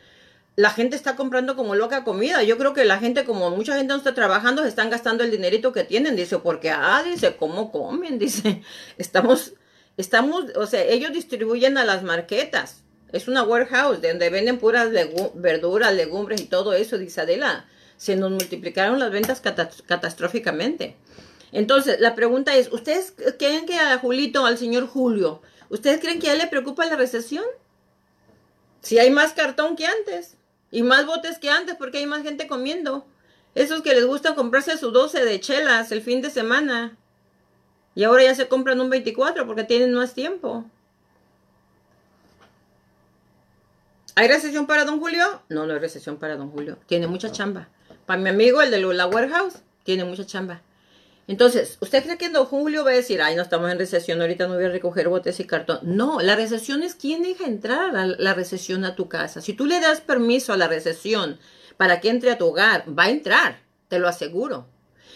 la gente está comprando como loca comida. Yo creo que la gente, como mucha gente no está trabajando, se están gastando el dinerito que tienen. Dice, porque, ah, dice, ¿cómo comen? [laughs] Dice, estamos, estamos, o sea, ellos distribuyen a las marquetas. Es una warehouse donde venden puras verduras, legumbres y todo eso, dice Adela. Se nos multiplicaron las ventas catastróficamente. Entonces, la pregunta es, ¿ustedes creen que a Julito, al señor Julio, ¿ustedes creen que a él le preocupa la recesión? Si hay más cartón que antes. Y más botes que antes porque hay más gente comiendo. Esos que les gusta comprarse su 12 de chelas el fin de semana. Y ahora ya se compran un 24 porque tienen más tiempo. ¿Hay recesión para don Julio? No, no hay recesión para don Julio. Tiene mucha chamba. Para mi amigo, el de la warehouse, tiene mucha chamba. Entonces, ¿usted cree que don Julio va a decir, ay, no estamos en recesión, ahorita no voy a recoger botes y cartón? No, la recesión es quién deja entrar a la recesión a tu casa. Si tú le das permiso a la recesión para que entre a tu hogar, va a entrar, te lo aseguro.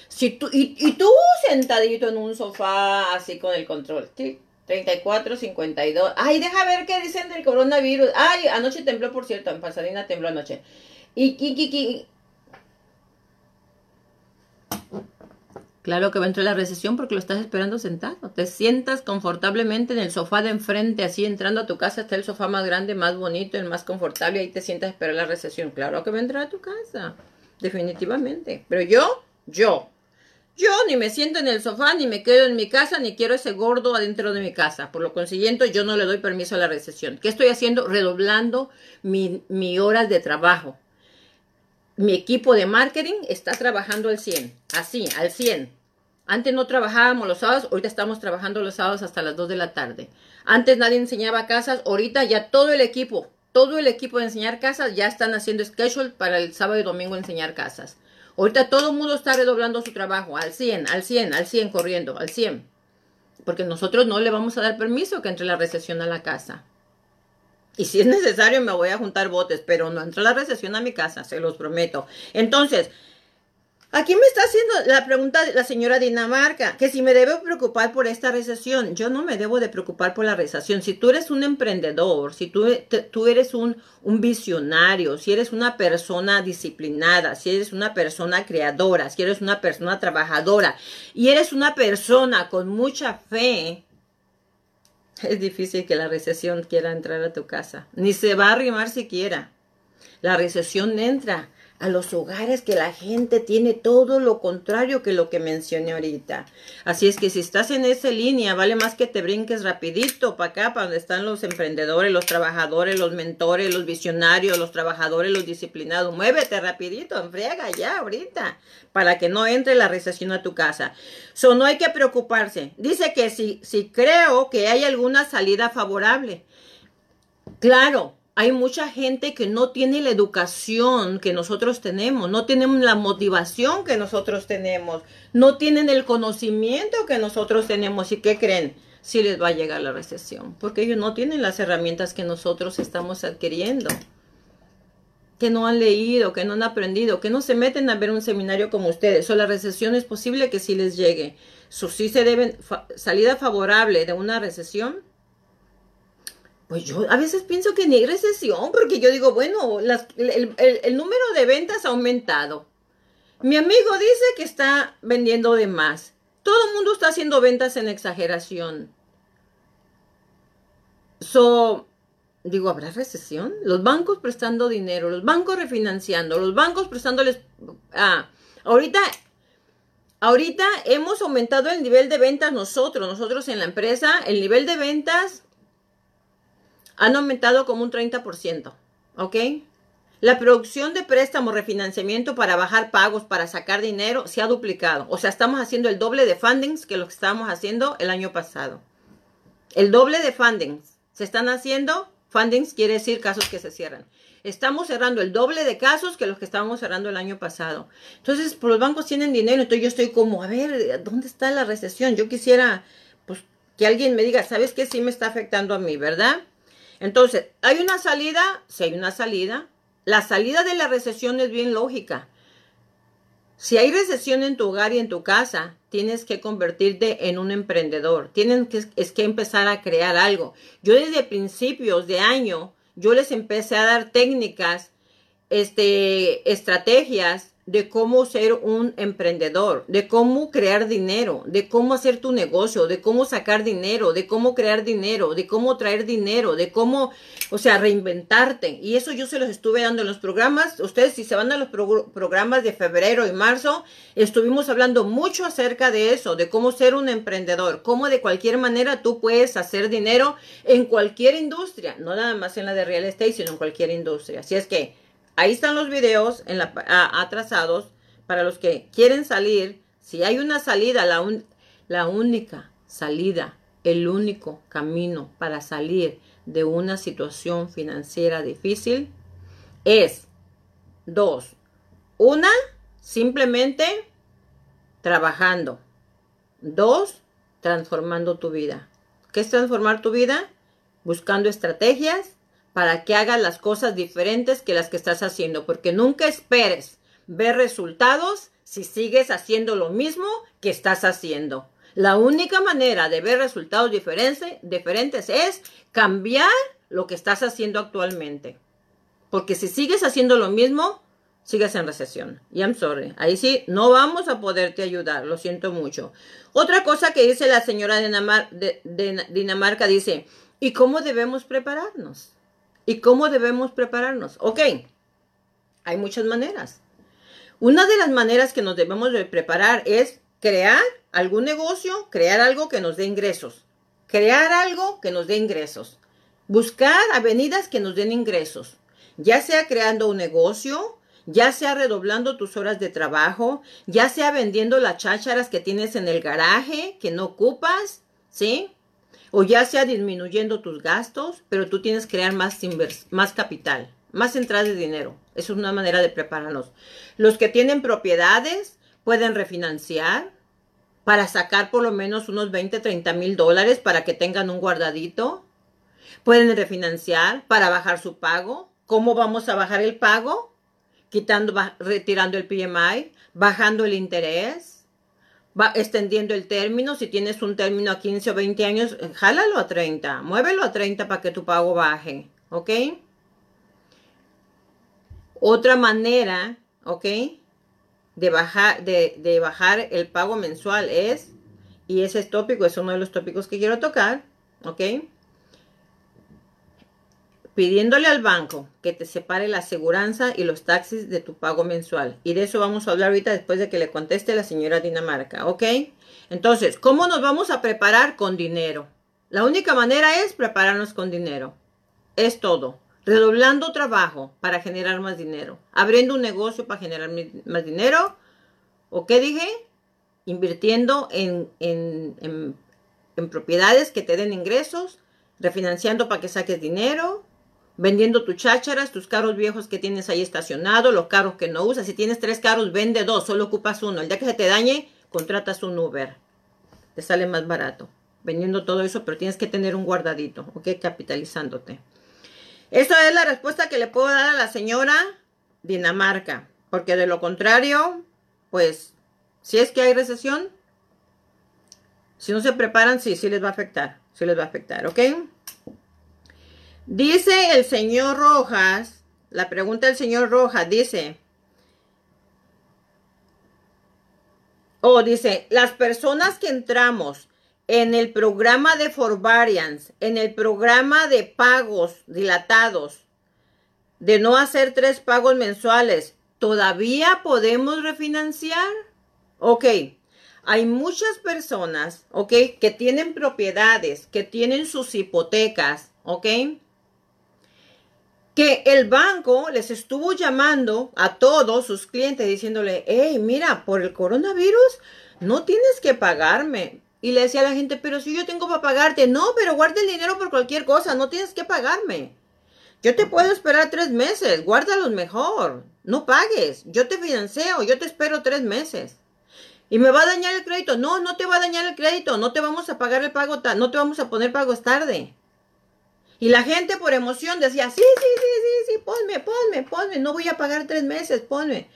Si tú, y, tú sentadito en un sofá así con el control, 34, 52. Ay, deja ver qué dicen del coronavirus. Ay, anoche tembló, por cierto, en Pasadena tembló anoche. Y, y, y, Claro que va a entrar la recesión porque lo estás esperando sentado. Te sientas confortablemente en el sofá de enfrente, así entrando a tu casa, está el sofá más grande, más bonito, el más confortable, ahí te sientas a esperar la recesión. Claro que va a entrar a tu casa, definitivamente. Pero yo, yo, yo ni me siento en el sofá, ni me quedo en mi casa, ni quiero ese gordo adentro de mi casa. Por lo consiguiente, yo no le doy permiso a la recesión. ¿Qué estoy haciendo? Redoblando mi, mi horas de trabajo. Mi equipo de marketing está trabajando al 100, así, al 100. Antes no trabajábamos los sábados, ahorita estamos trabajando los sábados hasta las 2 de la tarde. Antes nadie enseñaba casas, ahorita ya todo el equipo, todo el equipo de enseñar casas ya están haciendo schedule para el sábado y domingo enseñar casas. Ahorita todo el mundo está redoblando su trabajo al 100, al 100, al 100 corriendo, al 100. Porque nosotros no le vamos a dar permiso que entre la recesión a la casa. Y si es necesario me voy a juntar botes, pero no entra la recesión a mi casa, se los prometo. Entonces, Aquí me está haciendo la pregunta la señora Dinamarca, que si me debo preocupar por esta recesión. Yo no me debo de preocupar por la recesión. Si tú eres un emprendedor, si tú, tú eres un, un visionario, si eres una persona disciplinada, si eres una persona creadora, si eres una persona trabajadora y eres una persona con mucha fe, es difícil que la recesión quiera entrar a tu casa. Ni se va a arrimar siquiera. La recesión entra a los hogares que la gente tiene todo lo contrario que lo que mencioné ahorita. Así es que si estás en esa línea, vale más que te brinques rapidito para acá, para donde están los emprendedores, los trabajadores, los mentores, los visionarios, los trabajadores, los disciplinados. Muévete rapidito, enfriega ya ahorita, para que no entre la recesión a tu casa. So, no hay que preocuparse. Dice que si, si creo que hay alguna salida favorable. Claro, hay mucha gente que no tiene la educación que nosotros tenemos, no tienen la motivación que nosotros tenemos, no tienen el conocimiento que nosotros tenemos. ¿Y qué creen? Si les va a llegar la recesión, porque ellos no tienen las herramientas que nosotros estamos adquiriendo, que no han leído, que no han aprendido, que no se meten a ver un seminario como ustedes. O la recesión es posible que sí les llegue. So, sí se deben, salida favorable de una recesión, Pues yo a veces pienso que ni hay recesión, porque yo digo, bueno, el, número de ventas ha aumentado. Mi amigo dice que está vendiendo de más. Todo el mundo está haciendo ventas en exageración. So, digo, ¿habrá recesión? Los bancos prestando dinero, los bancos refinanciando, los bancos prestándoles... Ah, ahorita, ahorita hemos aumentado el nivel de ventas nosotros, nosotros en la empresa, el nivel de ventas han aumentado como un 30%, ¿ok? La producción de préstamos, refinanciamiento para bajar pagos, para sacar dinero, se ha duplicado. O sea, estamos haciendo el doble de fundings que lo que estábamos haciendo el año pasado. El doble de fundings. Se están haciendo, fundings quiere decir casos que se cierran. Estamos cerrando el doble de casos que los que estábamos cerrando el año pasado. Entonces, pues, los bancos tienen dinero, entonces yo estoy como, a ver, ¿dónde está la recesión? Yo quisiera, pues, que alguien me diga, ¿sabes qué? Sí me está afectando a mí, ¿verdad? Entonces, ¿hay una salida? Sí, hay una salida. La salida de la recesión es bien lógica. Si hay recesión en tu hogar y en tu casa, tienes que convertirte en un emprendedor. Tienes que, es que empezar a crear algo. Yo desde principios de año, yo les empecé a dar técnicas, este, estrategias de cómo ser un emprendedor, de cómo crear dinero, de cómo hacer tu negocio, de cómo sacar dinero, de cómo crear dinero, de cómo traer dinero, de cómo, o sea, reinventarte. Y eso yo se los estuve dando en los programas. Ustedes si se van a los programas de febrero y marzo, estuvimos hablando mucho acerca de eso, de cómo ser un emprendedor, cómo de cualquier manera tú puedes hacer dinero en cualquier industria, no nada más en la de real estate, sino en cualquier industria. Así es que Ahí están los videos en la, atrasados para los que quieren salir. Si hay una salida, la, la única salida, el único camino para salir de una situación financiera difícil es dos. Una, simplemente trabajando. Dos, transformando tu vida. ¿Qué es transformar tu vida? Buscando estrategias para que hagas las cosas diferentes que las que estás haciendo, porque nunca esperes ver resultados si sigues haciendo lo mismo que estás haciendo. La única manera de ver resultados diferentes es cambiar lo que estás haciendo actualmente. Porque si sigues haciendo lo mismo, sigues en recesión. Y I'm sorry. Ahí sí, no vamos a poderte ayudar. Lo siento mucho. Otra cosa que dice la señora de, de Dinamarca dice, ¿y cómo debemos prepararnos? ¿Y cómo debemos prepararnos? Ok, hay muchas maneras. Una de las maneras que nos debemos de preparar es crear algún negocio, crear algo que nos dé ingresos. Crear algo que nos dé ingresos. Buscar avenidas que nos den ingresos. Ya sea creando un negocio, ya sea redoblando tus horas de trabajo, ya sea vendiendo las chácharas que tienes en el garaje que no ocupas, ¿sí? O ya sea disminuyendo tus gastos, pero tú tienes que crear más, más capital, más entradas de dinero. Eso es una manera de prepararnos. Los que tienen propiedades pueden refinanciar para sacar por lo menos unos 20, 30 mil dólares para que tengan un guardadito. Pueden refinanciar para bajar su pago. ¿Cómo vamos a bajar el pago? Quitando, retirando el PMI, bajando el interés va extendiendo el término. Si tienes un término a 15 o 20 años, jálalo a 30. Muévelo a 30 para que tu pago baje. ¿Ok? Otra manera, ¿ok? De bajar, de, de bajar el pago mensual es, y ese tópico es uno de los tópicos que quiero tocar, ¿ok? Pidiéndole al banco que te separe la aseguranza y los taxis de tu pago mensual. Y de eso vamos a hablar ahorita después de que le conteste la señora Dinamarca, ¿ok? Entonces, ¿cómo nos vamos a preparar con dinero? La única manera es prepararnos con dinero. Es todo. Redoblando trabajo para generar más dinero. Abriendo un negocio para generar más dinero. ¿O qué dije? Invirtiendo en, en, en propiedades que te den ingresos. Refinanciando para que saques dinero vendiendo tus chácharas, tus carros viejos que tienes ahí estacionados, los carros que no usas. Si tienes tres carros, vende dos, solo ocupas uno. El día que se te dañe, contratas un Uber. Te sale más barato. Vendiendo todo eso, pero tienes que tener un guardadito, ¿ok? Capitalizándote. Esa es la respuesta que le puedo dar a la señora Dinamarca. Porque de lo contrario, pues, si es que hay recesión, si no se preparan, sí, sí les va a afectar. Sí les va a afectar, ¿ok? Dice el señor Rojas, la pregunta del señor Rojas dice, o oh, dice, las personas que entramos en el programa de forbearance, en el programa de pagos dilatados, de no hacer tres pagos mensuales, ¿todavía podemos refinanciar? Ok, hay muchas personas, ok, que tienen propiedades, que tienen sus hipotecas, ok, que el banco les estuvo llamando a todos sus clientes diciéndole, hey, mira, por el coronavirus no tienes que pagarme. Y le decía a la gente, pero si yo tengo para pagarte, no, pero guarda el dinero por cualquier cosa, no tienes que pagarme. Yo te puedo esperar tres meses, guárdalos mejor, no pagues, yo te financio, yo te espero tres meses. Y me va a dañar el crédito. No, no te va a dañar el crédito, no te vamos a pagar el pago, no te vamos a poner pagos tarde. Y la gente por emoción decía, sí, sí, sí, sí, sí, ponme, ponme, ponme, no voy a pagar tres meses, ponme.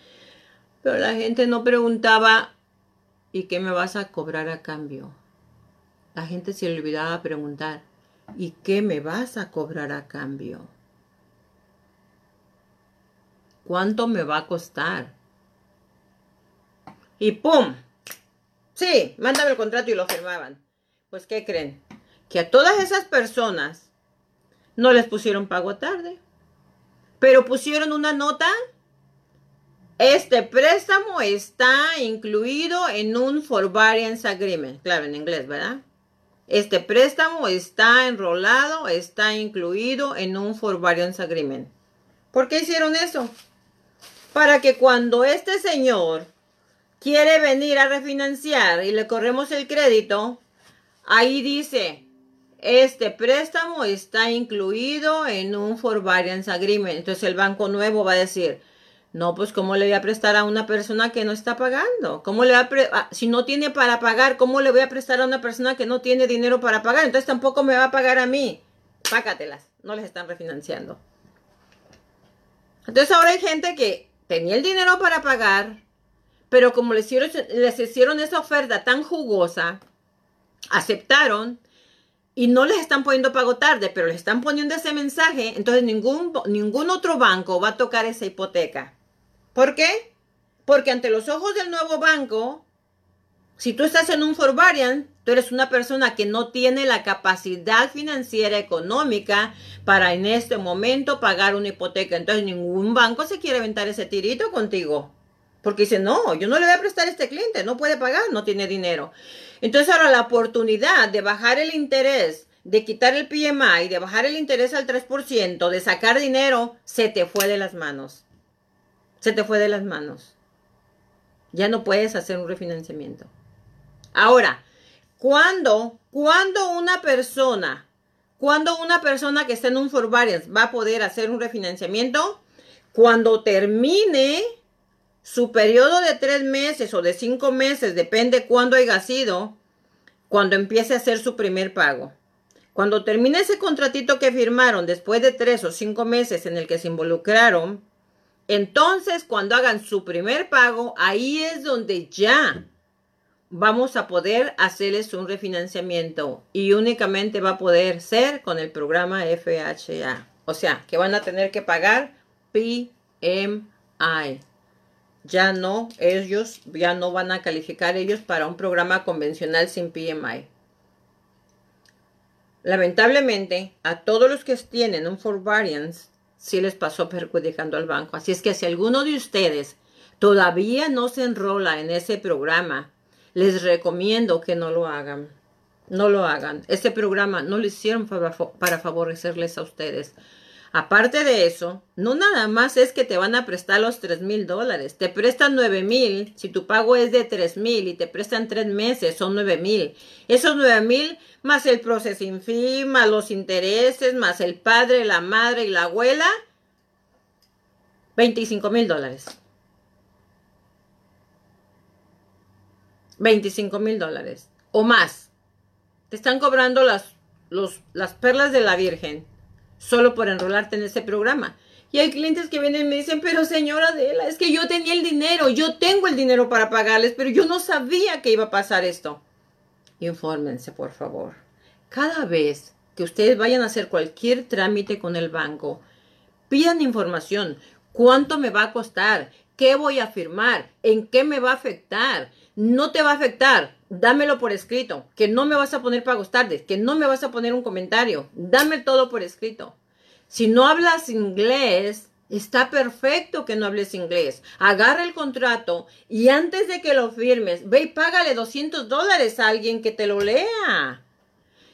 Pero la gente no preguntaba, ¿y qué me vas a cobrar a cambio? La gente se le olvidaba preguntar, ¿y qué me vas a cobrar a cambio? ¿Cuánto me va a costar? Y ¡pum! Sí, mándame el contrato y lo firmaban. Pues, ¿qué creen? Que a todas esas personas no les pusieron pago tarde, pero pusieron una nota. Este préstamo está incluido en un forbearance agreement. Claro, en inglés, ¿verdad? Este préstamo está enrolado, está incluido en un forbearance agreement. ¿Por qué hicieron eso? Para que cuando este señor quiere venir a refinanciar y le corremos el crédito, ahí dice, este préstamo está incluido en un forbearance agreement. Entonces el banco nuevo va a decir, no, pues ¿cómo le voy a prestar a una persona que no está pagando? ¿Cómo le ah, si no tiene para pagar, cómo le voy a prestar a una persona que no tiene dinero para pagar? Entonces tampoco me va a pagar a mí. Págatelas, no les están refinanciando. Entonces ahora hay gente que tenía el dinero para pagar, pero como les hicieron esa oferta tan jugosa, aceptaron y no les están poniendo pago tarde, pero les están poniendo ese mensaje, entonces ningún, ningún otro banco va a tocar esa hipoteca. ¿Por qué? Porque ante los ojos del nuevo banco, si tú estás en un forbearance, tú eres una persona que no tiene la capacidad financiera económica para en este momento pagar una hipoteca. Entonces ningún banco se quiere aventar ese tirito contigo. Porque dice, no, yo no le voy a prestar a este cliente, no puede pagar, no tiene dinero. Entonces ahora la oportunidad de bajar el interés, de quitar el PMI, de bajar el interés al 3%, de sacar dinero, se te fue de las manos. Se te fue de las manos. Ya no puedes hacer un refinanciamiento. Ahora, ¿cuándo, cuando una persona, cuando una persona que está en un forbearance va a poder hacer un refinanciamiento? Cuando termine su periodo de tres meses o de cinco meses, depende cuándo haya sido, cuando empiece a hacer su primer pago. Cuando termine ese contratito que firmaron después de tres o cinco meses en el que se involucraron, entonces cuando hagan su primer pago, ahí es donde ya vamos a poder hacerles un refinanciamiento y únicamente va a poder ser con el programa FHA. O sea, que van a tener que pagar PMI ya no, ellos ya no van a calificar ellos para un programa convencional sin PMI. Lamentablemente, a todos los que tienen un forbearance, sí les pasó perjudicando al banco. Así es que si alguno de ustedes todavía no se enrola en ese programa, les recomiendo que no lo hagan. No lo hagan. Este programa no lo hicieron para, para favorecerles a ustedes. Aparte de eso, no nada más es que te van a prestar los tres mil dólares, te prestan nueve mil, si tu pago es de tres mil y te prestan tres meses, son nueve mil. Esos nueve mil más el processing fee, más los intereses, más el padre, la madre y la abuela, 25 mil dólares. 25 mil dólares o más. Te están cobrando las, las perlas de la Virgen solo por enrolarte en ese programa. Y hay clientes que vienen y me dicen, pero señora Adela, es que yo tenía el dinero, yo tengo el dinero para pagarles, pero yo no sabía que iba a pasar esto. Infórmense, por favor. Cada vez que ustedes vayan a hacer cualquier trámite con el banco, pidan información. ¿Cuánto me va a costar? ¿Qué voy a firmar? ¿En qué me va a afectar? No te va a afectar. Dámelo por escrito. Que no me vas a poner pagos tardes. Que no me vas a poner un comentario. Dame todo por escrito. Si no hablas inglés, está perfecto que no hables inglés. Agarra el contrato y antes de que lo firmes, ve y págale 200 dólares a alguien que te lo lea.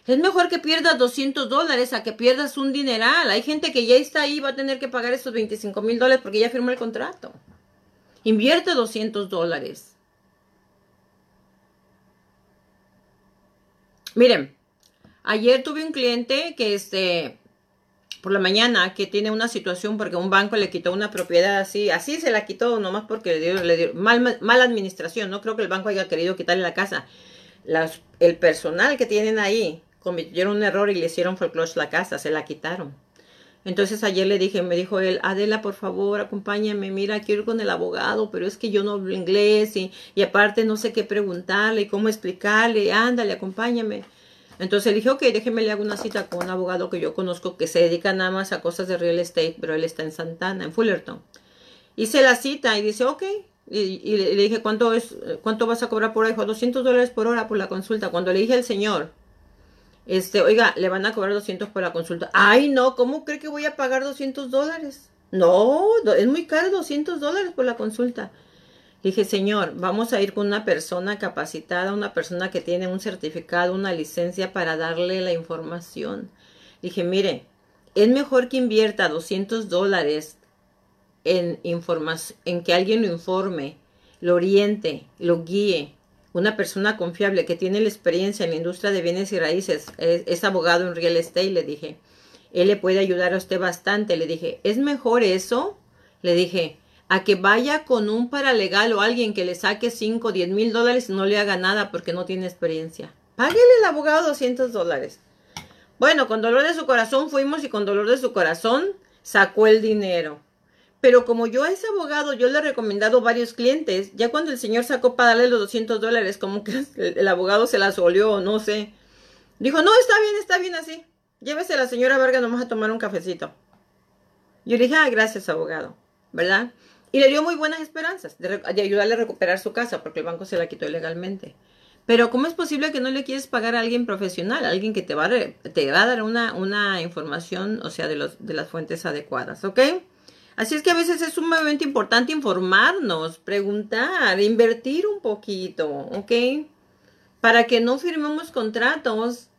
Es mejor que pierdas 200 dólares a que pierdas un dineral. Hay gente que ya está ahí y va a tener que pagar esos 25 mil dólares porque ya firmó el contrato. Invierte 200 dólares. Miren, ayer tuve un cliente que este, por la mañana que tiene una situación porque un banco le quitó una propiedad así, así se la quitó nomás porque le dio, le dio mal, mala administración. No creo que el banco haya querido quitarle la casa. Las, el personal que tienen ahí cometieron un error y le hicieron foreclosure la casa, se la quitaron. Entonces ayer le dije, me dijo él, Adela, por favor, acompáñame, mira, quiero ir con el abogado, pero es que yo no hablo inglés y, y aparte no sé qué preguntarle y cómo explicarle, ándale, acompáñame. Entonces le dije, ok, déjeme le hago una cita con un abogado que yo conozco que se dedica nada más a cosas de real estate, pero él está en Santana, en Fullerton. Hice la cita y dice, ok. Y, le, dije, ¿cuánto, es, ¿cuánto vas a cobrar por ahí? Dijo, 200 dólares por hora por la consulta. Cuando le dije al señor, este, oiga, le van a cobrar 200 por la consulta. Ay, no, ¿cómo cree que voy a pagar 200 dólares? No, es muy caro 200 dólares por la consulta. Dije, señor, vamos a ir con una persona capacitada, una persona que tiene un certificado, una licencia para darle la información. Dije, mire, es mejor que invierta 200 dólares en, en que alguien lo informe, lo oriente, lo guíe. Una persona confiable que tiene la experiencia en la industria de bienes y raíces, es, abogado en real estate, le dije. Él le puede ayudar a usted bastante. Le dije, ¿es mejor eso? Le dije, a que vaya con un paralegal o alguien que le saque 5 o 10 mil dólares y no le haga nada porque no tiene experiencia. Páguele al abogado 200 dólares. Bueno, con dolor de su corazón fuimos y con dolor de su corazón sacó el dinero. Pero como yo a ese abogado yo le he recomendado varios clientes, ya cuando el señor sacó para darle los 200 dólares, como que [laughs] el, abogado se las olió, no sé. Dijo, no, está bien, está bien así. Llévese a la señora Vargas nomás a tomar un cafecito. Yo le dije, ah, gracias, abogado, ¿verdad? Y le dio muy buenas esperanzas de, ayudarle a recuperar su casa porque el banco se la quitó ilegalmente. Pero ¿cómo es posible que no le quieres pagar a alguien profesional, alguien que te va a, te va a dar una, una información, o sea, de, los, de las fuentes adecuadas, ¿ok? Así es que a veces es sumamente importante informarnos, preguntar, invertir un poquito, ¿ok? Para que no firmemos contratos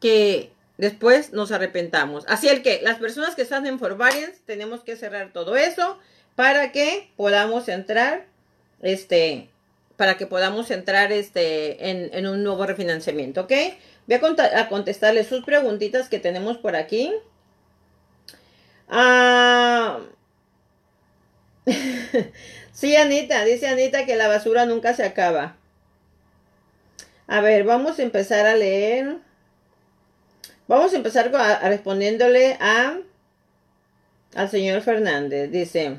que después nos arrepentamos. Así es que las personas que están en Forvariance tenemos que cerrar todo eso para que podamos entrar, este, para que podamos entrar este, en, un nuevo refinanciamiento, ¿ok? Voy a, a, contestarle sus preguntitas que tenemos por aquí. Ah, [laughs] sí, Anita, dice Anita que la basura nunca se acaba. A ver, vamos a empezar a leer. Vamos a empezar a, respondiéndole a al señor Fernández. Dice,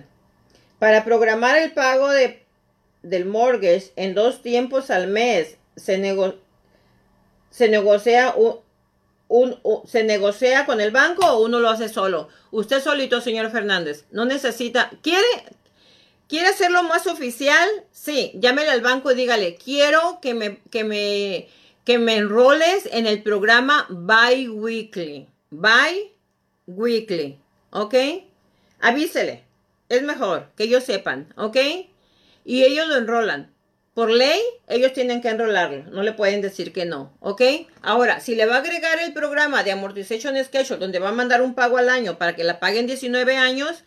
para programar el pago de, del mortgage en dos tiempos al mes, se, se negocia un, se negocia con el banco o uno lo hace solo. Usted solito, señor Fernández, no necesita, quiere, quiere hacerlo más oficial, sí, llámele al banco y dígale, quiero que me, que me, que me enroles en el programa bi-weekly, bi-weekly, ¿ok? Avísele. Es mejor que ellos sepan, ¿ok? Y ellos lo enrolan. Por ley, ellos tienen que enrolarlo. No le pueden decir que no, ¿ok? Ahora, si le va a agregar el programa de Amortization Schedule, donde va a mandar un pago al año para que la paguen 19 años,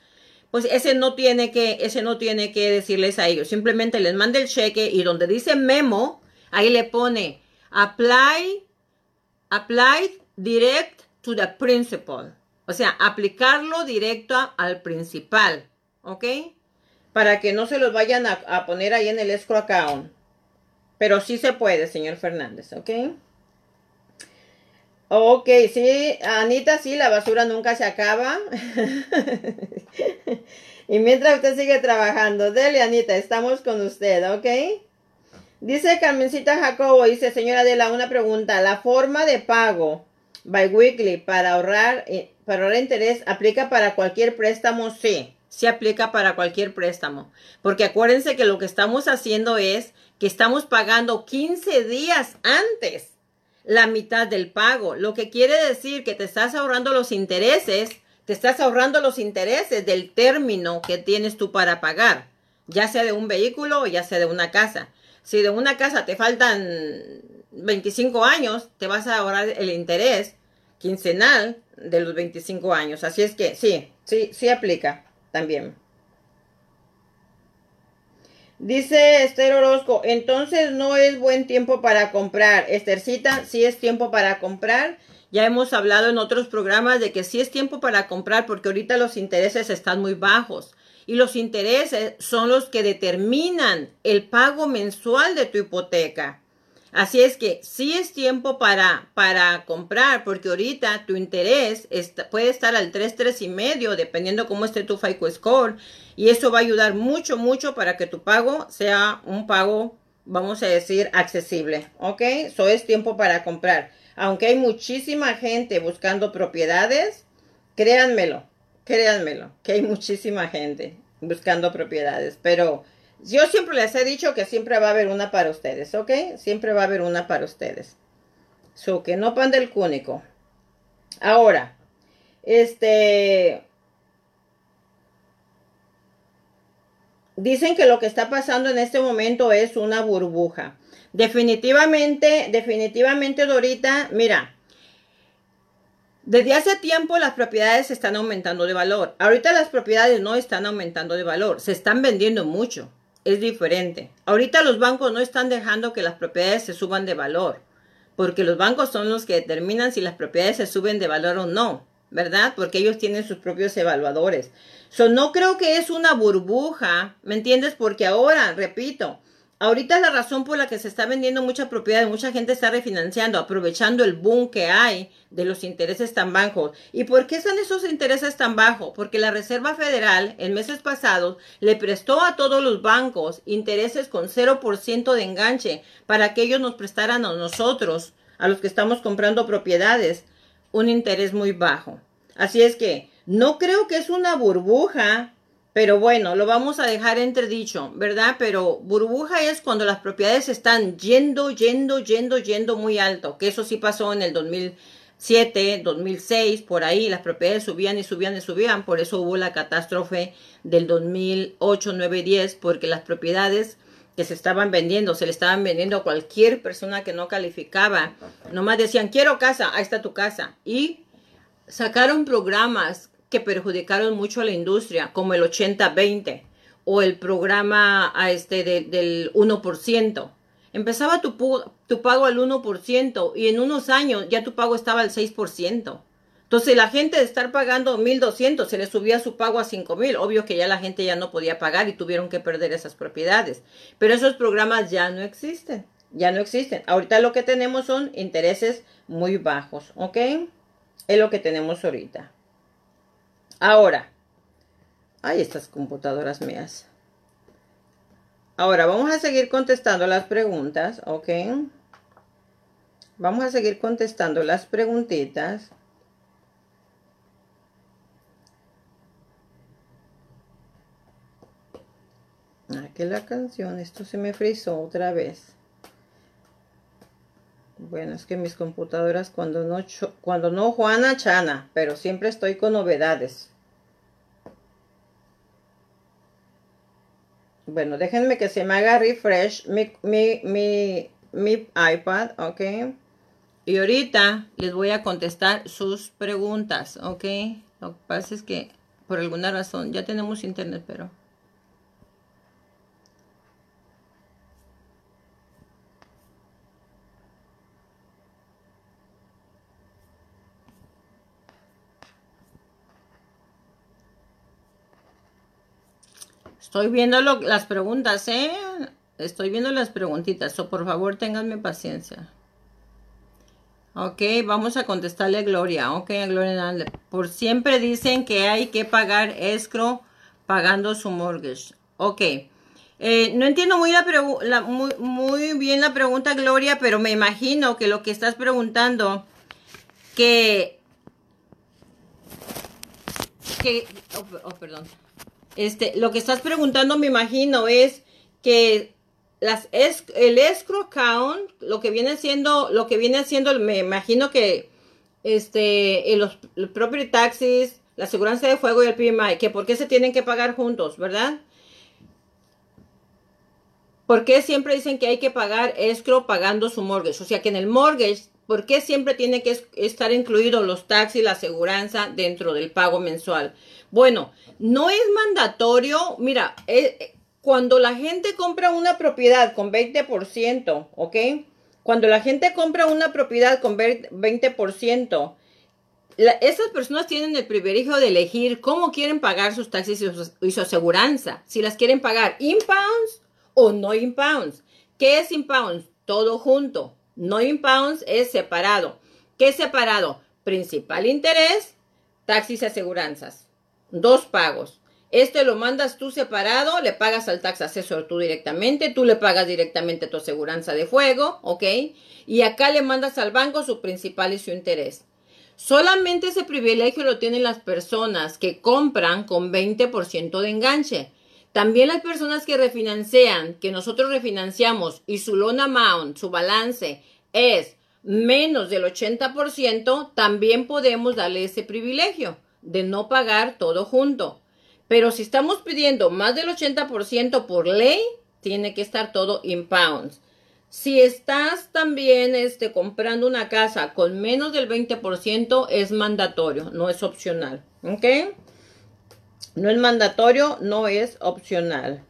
pues ese no tiene que, ese no tiene que decirles a ellos. Simplemente les manda el cheque y donde dice memo, ahí le pone apply, apply direct to the principal. O sea, aplicarlo directo al principal. ¿ok? Para que no se los vayan a, poner ahí en el escrow account. Pero sí se puede, señor Fernández, ¿ok? Ok, sí, Anita, sí, la basura nunca se acaba. [laughs] y mientras usted sigue trabajando, dele, Anita, estamos con usted, ¿ok? Dice Carmencita Jacobo, dice, señora Adela, una pregunta. La forma de pago Biweekly para ahorrar, eh, para ahorrar interés, ¿aplica para cualquier préstamo? Sí, sí aplica para cualquier préstamo. Porque acuérdense que lo que estamos haciendo es que estamos pagando 15 días antes la mitad del pago, lo que quiere decir que te estás ahorrando los intereses, te estás ahorrando los intereses del término que tienes tú para pagar, ya sea de un vehículo o ya sea de una casa. Si de una casa te faltan 25 años, te vas a ahorrar el interés quincenal de los 25 años. Así es que sí, sí, sí aplica también. Dice Esther Orozco, entonces no es buen tiempo para comprar. Estercita, sí es tiempo para comprar. Ya hemos hablado en otros programas de que sí es tiempo para comprar porque ahorita los intereses están muy bajos. Y los intereses son los que determinan el pago mensual de tu hipoteca. Así es que sí es tiempo para, para comprar, porque ahorita tu interés puede estar al 3, 3 y medio, dependiendo cómo esté tu FICO score. Y eso va a ayudar mucho, mucho para que tu pago sea un pago, vamos a decir, accesible. ¿Ok? Eso es tiempo para comprar. Aunque hay muchísima gente buscando propiedades, créanmelo, créanmelo, que hay muchísima gente buscando propiedades. Pero yo siempre les he dicho que siempre va a haber una para ustedes, ¿ok? Siempre va a haber una para ustedes. So, que no pan del cúnico. Ahora, este... Dicen que lo que está pasando en este momento es una burbuja. Definitivamente, definitivamente, Dorita, mira, desde hace tiempo las propiedades están aumentando de valor. Ahorita las propiedades no están aumentando de valor, se están vendiendo mucho es diferente. Ahorita los bancos no están dejando que las propiedades se suban de valor, porque los bancos son los que determinan si las propiedades se suben de valor o no, ¿verdad? Porque ellos tienen sus propios evaluadores. So, no creo que es una burbuja, ¿me entiendes? Porque ahora, repito, Ahorita la razón por la que se está vendiendo mucha propiedad, mucha gente está refinanciando, aprovechando el boom que hay de los intereses tan bajos. ¿Y por qué están esos intereses tan bajos? Porque la Reserva Federal en meses pasados le prestó a todos los bancos intereses con 0% de enganche para que ellos nos prestaran a nosotros, a los que estamos comprando propiedades, un interés muy bajo. Así es que no creo que es una burbuja pero bueno, lo vamos a dejar entredicho, ¿verdad? Pero burbuja es cuando las propiedades están yendo, yendo, yendo, yendo muy alto, que eso sí pasó en el 2007, 2006, por ahí las propiedades subían y subían y subían, por eso hubo la catástrofe del 2008, 9, 10, porque las propiedades que se estaban vendiendo, se le estaban vendiendo a cualquier persona que no calificaba, nomás decían, quiero casa, ahí está tu casa, y sacaron programas que perjudicaron mucho a la industria, como el 80-20 o el programa a este del 1%. Empezaba tu, tu pago al 1% y en unos años ya tu pago estaba al 6%. Entonces la gente de estar pagando 1.200 se le subía su pago a 5.000. Obvio que ya la gente ya no podía pagar y tuvieron que perder esas propiedades. Pero esos programas ya no existen. Ya no existen. Ahorita lo que tenemos son intereses muy bajos. ¿Ok? Es lo que tenemos ahorita. Ahora, hay estas computadoras mías. Ahora, vamos a seguir contestando las preguntas, ¿ok? Vamos a seguir contestando las preguntitas. Aquí la canción, esto se me frizó otra vez. Bueno, es que mis computadoras cuando no, cuando no Juana Chana, pero siempre estoy con novedades. Bueno, déjenme que se me haga refresh mi, mi, mi, mi iPad, ¿ok? Y ahorita les voy a contestar sus preguntas, ¿ok? Lo que pasa es que por alguna razón ya tenemos internet, pero... Estoy viendo las preguntas, ¿eh? Estoy viendo las preguntitas, o por favor ténganme paciencia. Ok, vamos a contestarle a Gloria. Ok, Gloria, por siempre dicen que hay que pagar escro pagando su mortgage. Ok. Eh, no entiendo muy, bien la pregunta, Gloria, pero me imagino que lo que estás preguntando que, que, oh, oh, perdón, este, lo que estás preguntando me imagino es que las el escrow account, lo que viene siendo, lo que viene siendo, me imagino que este, los, los property taxes, la aseguranza de fuego y el PMI, que por qué se tienen que pagar juntos, ¿verdad? ¿Por qué siempre dicen que hay que pagar escrow pagando su mortgage? O sea que en el mortgage, ¿por qué siempre tiene que estar incluidos los taxis la aseguranza dentro del pago mensual? Bueno, no es mandatorio. Mira, eh, eh, cuando la gente compra una propiedad con 20%, ¿ok? Cuando la gente compra una propiedad con 20%, esas personas tienen el privilegio de elegir cómo quieren pagar sus taxis y su, y su aseguranza. Si las quieren pagar in pounds o no impounds. ¿Qué es impounds? Todo junto. No impounds es separado. ¿Qué es separado? Principal interés, taxis y aseguranzas. Dos pagos. Este lo mandas tú separado, le pagas al tax asesor tú directamente, tú le pagas directamente tu aseguranza de fuego, ¿ok? Y acá le mandas al banco su principal y su interés. Solamente ese privilegio lo tienen las personas que compran con 20% de enganche. También las personas que refinancian, que nosotros refinanciamos y su loan amount, su balance es menos del 80%, también podemos darle ese privilegio de no pagar todo junto. Pero si estamos pidiendo más del 80% por ley, tiene que estar todo in pounds. Si estás también este, comprando una casa con menos del 20%, es mandatorio, no es opcional. ¿Ok? No es mandatorio, no es opcional.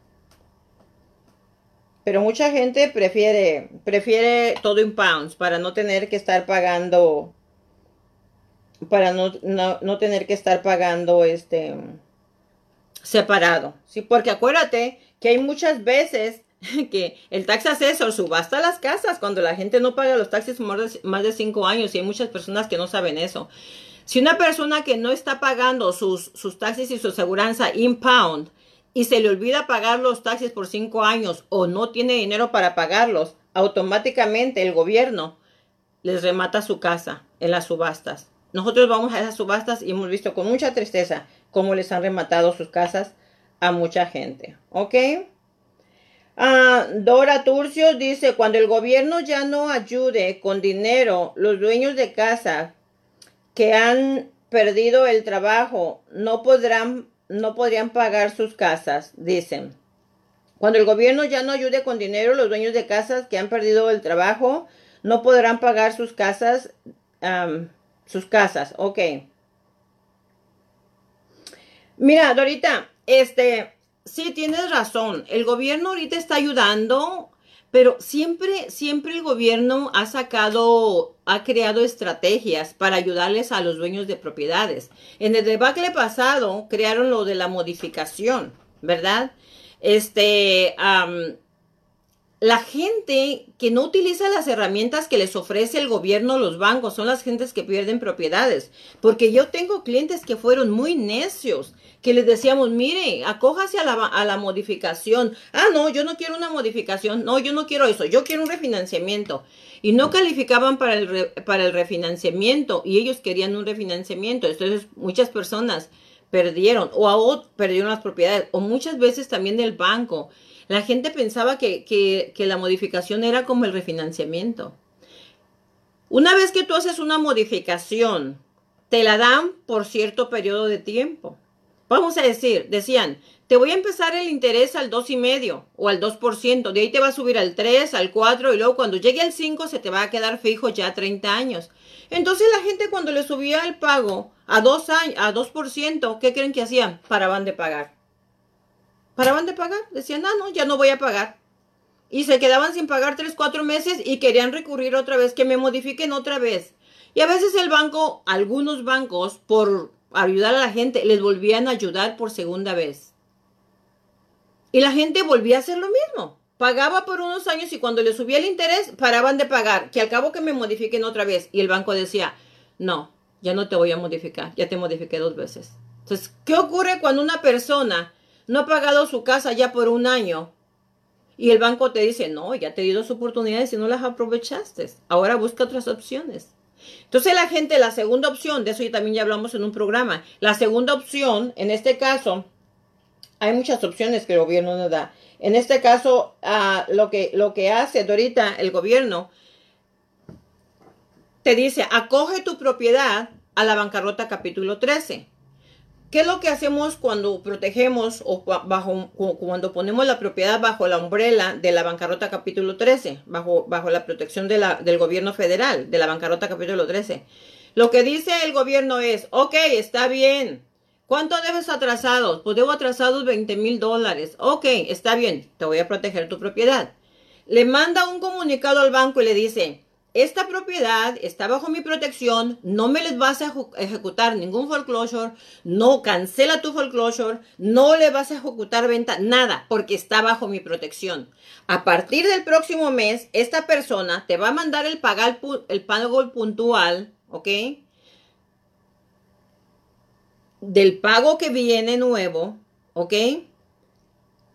Pero mucha gente prefiere, prefiere todo en pounds para no tener que estar pagando, para no, no, tener que estar pagando este separado. Sí, porque acuérdate que hay muchas veces [laughs] que el tax asesor subasta las casas cuando la gente no paga los taxis más de cinco años y hay muchas personas que no saben eso. Si una persona que no está pagando sus, sus taxis y su aseguranza impound y se le olvida pagar los taxis por cinco años o no tiene dinero para pagarlos, automáticamente el gobierno les remata su casa en las subastas. Nosotros vamos a esas subastas y hemos visto con mucha tristeza cómo les han rematado sus casas a mucha gente. ¿Ok? Ah, Dora Turcio dice, cuando el gobierno ya no ayude con dinero, los dueños de casa que han perdido el trabajo no podrán no podrían pagar sus casas, dicen. Cuando el gobierno ya no ayude con dinero, los dueños de casas que han perdido el trabajo no podrán pagar sus casas, sus casas, ok. Mira, Dorita, este, sí tienes razón. El gobierno ahorita está ayudando pero siempre, siempre el gobierno ha sacado, ha creado estrategias para ayudarles a los dueños de propiedades. En el debacle pasado crearon lo de la modificación, ¿verdad? Este, la gente que no utiliza las herramientas que les ofrece el gobierno, los bancos, son las gentes que pierden propiedades. Porque yo tengo clientes que fueron muy necios, que les decíamos, mire, acójase a la, a la modificación. Ah, no, yo no quiero una modificación. No, yo no quiero eso. Yo quiero un refinanciamiento. Y no calificaban para el, para el refinanciamiento y ellos querían un refinanciamiento. Entonces, muchas personas perdieron o, o perdieron las propiedades o muchas veces también del banco la gente pensaba que, que, la modificación era como el refinanciamiento. Una vez que tú haces una modificación, te la dan por cierto periodo de tiempo. Vamos a decir, decían, te voy a empezar el interés al dos y medio o al 2%, de ahí te va a subir al 3, al 4 y luego cuando llegue al 5 se te va a quedar fijo ya 30 años. Entonces la gente cuando le subía el pago a 2 a 2%, ¿qué creen que hacían? Paraban de pagar paraban de pagar. Decían, ah, no, ya no voy a pagar. Y se quedaban sin pagar tres, cuatro meses y querían recurrir otra vez, que me modifiquen otra vez. Y a veces el banco, algunos bancos, por ayudar a la gente, les volvían a ayudar por segunda vez. Y la gente volvía a hacer lo mismo. Pagaba por unos años y cuando le subía el interés, paraban de pagar, que al cabo que me modifiquen otra vez. Y el banco decía, no, ya no te voy a modificar, ya te modifiqué dos veces. Entonces, ¿qué ocurre cuando una persona no ha pagado su casa ya por un año y el banco te dice, no, ya te dado dos oportunidades y no las aprovechaste. Ahora busca otras opciones. Entonces la gente, la segunda opción, de eso ya también ya hablamos en un programa, la segunda opción, en este caso, hay muchas opciones que el gobierno nos da. En este caso, uh, lo, que, lo que hace ahorita el gobierno te dice, acoge tu propiedad a la bancarrota capítulo 13. ¿Qué es lo que hacemos cuando protegemos o bajo, cuando ponemos la propiedad bajo la umbrela de la bancarrota capítulo 13, bajo, bajo la protección del gobierno federal, de la bancarrota capítulo 13? Lo que dice el gobierno es, ok, está bien. ¿Cuánto debes atrasados? Pues debo atrasados 20 mil dólares. Ok, está bien, te voy a proteger tu propiedad. Le manda un comunicado al banco y le dice, esta propiedad está bajo mi protección, no me les vas a ejecutar ningún foreclosure, no cancela tu foreclosure, no le vas a ejecutar venta, nada, porque está bajo mi protección. A partir del próximo mes, esta persona te va a mandar el, el pago puntual, ¿ok? Del pago que viene nuevo, ¿ok?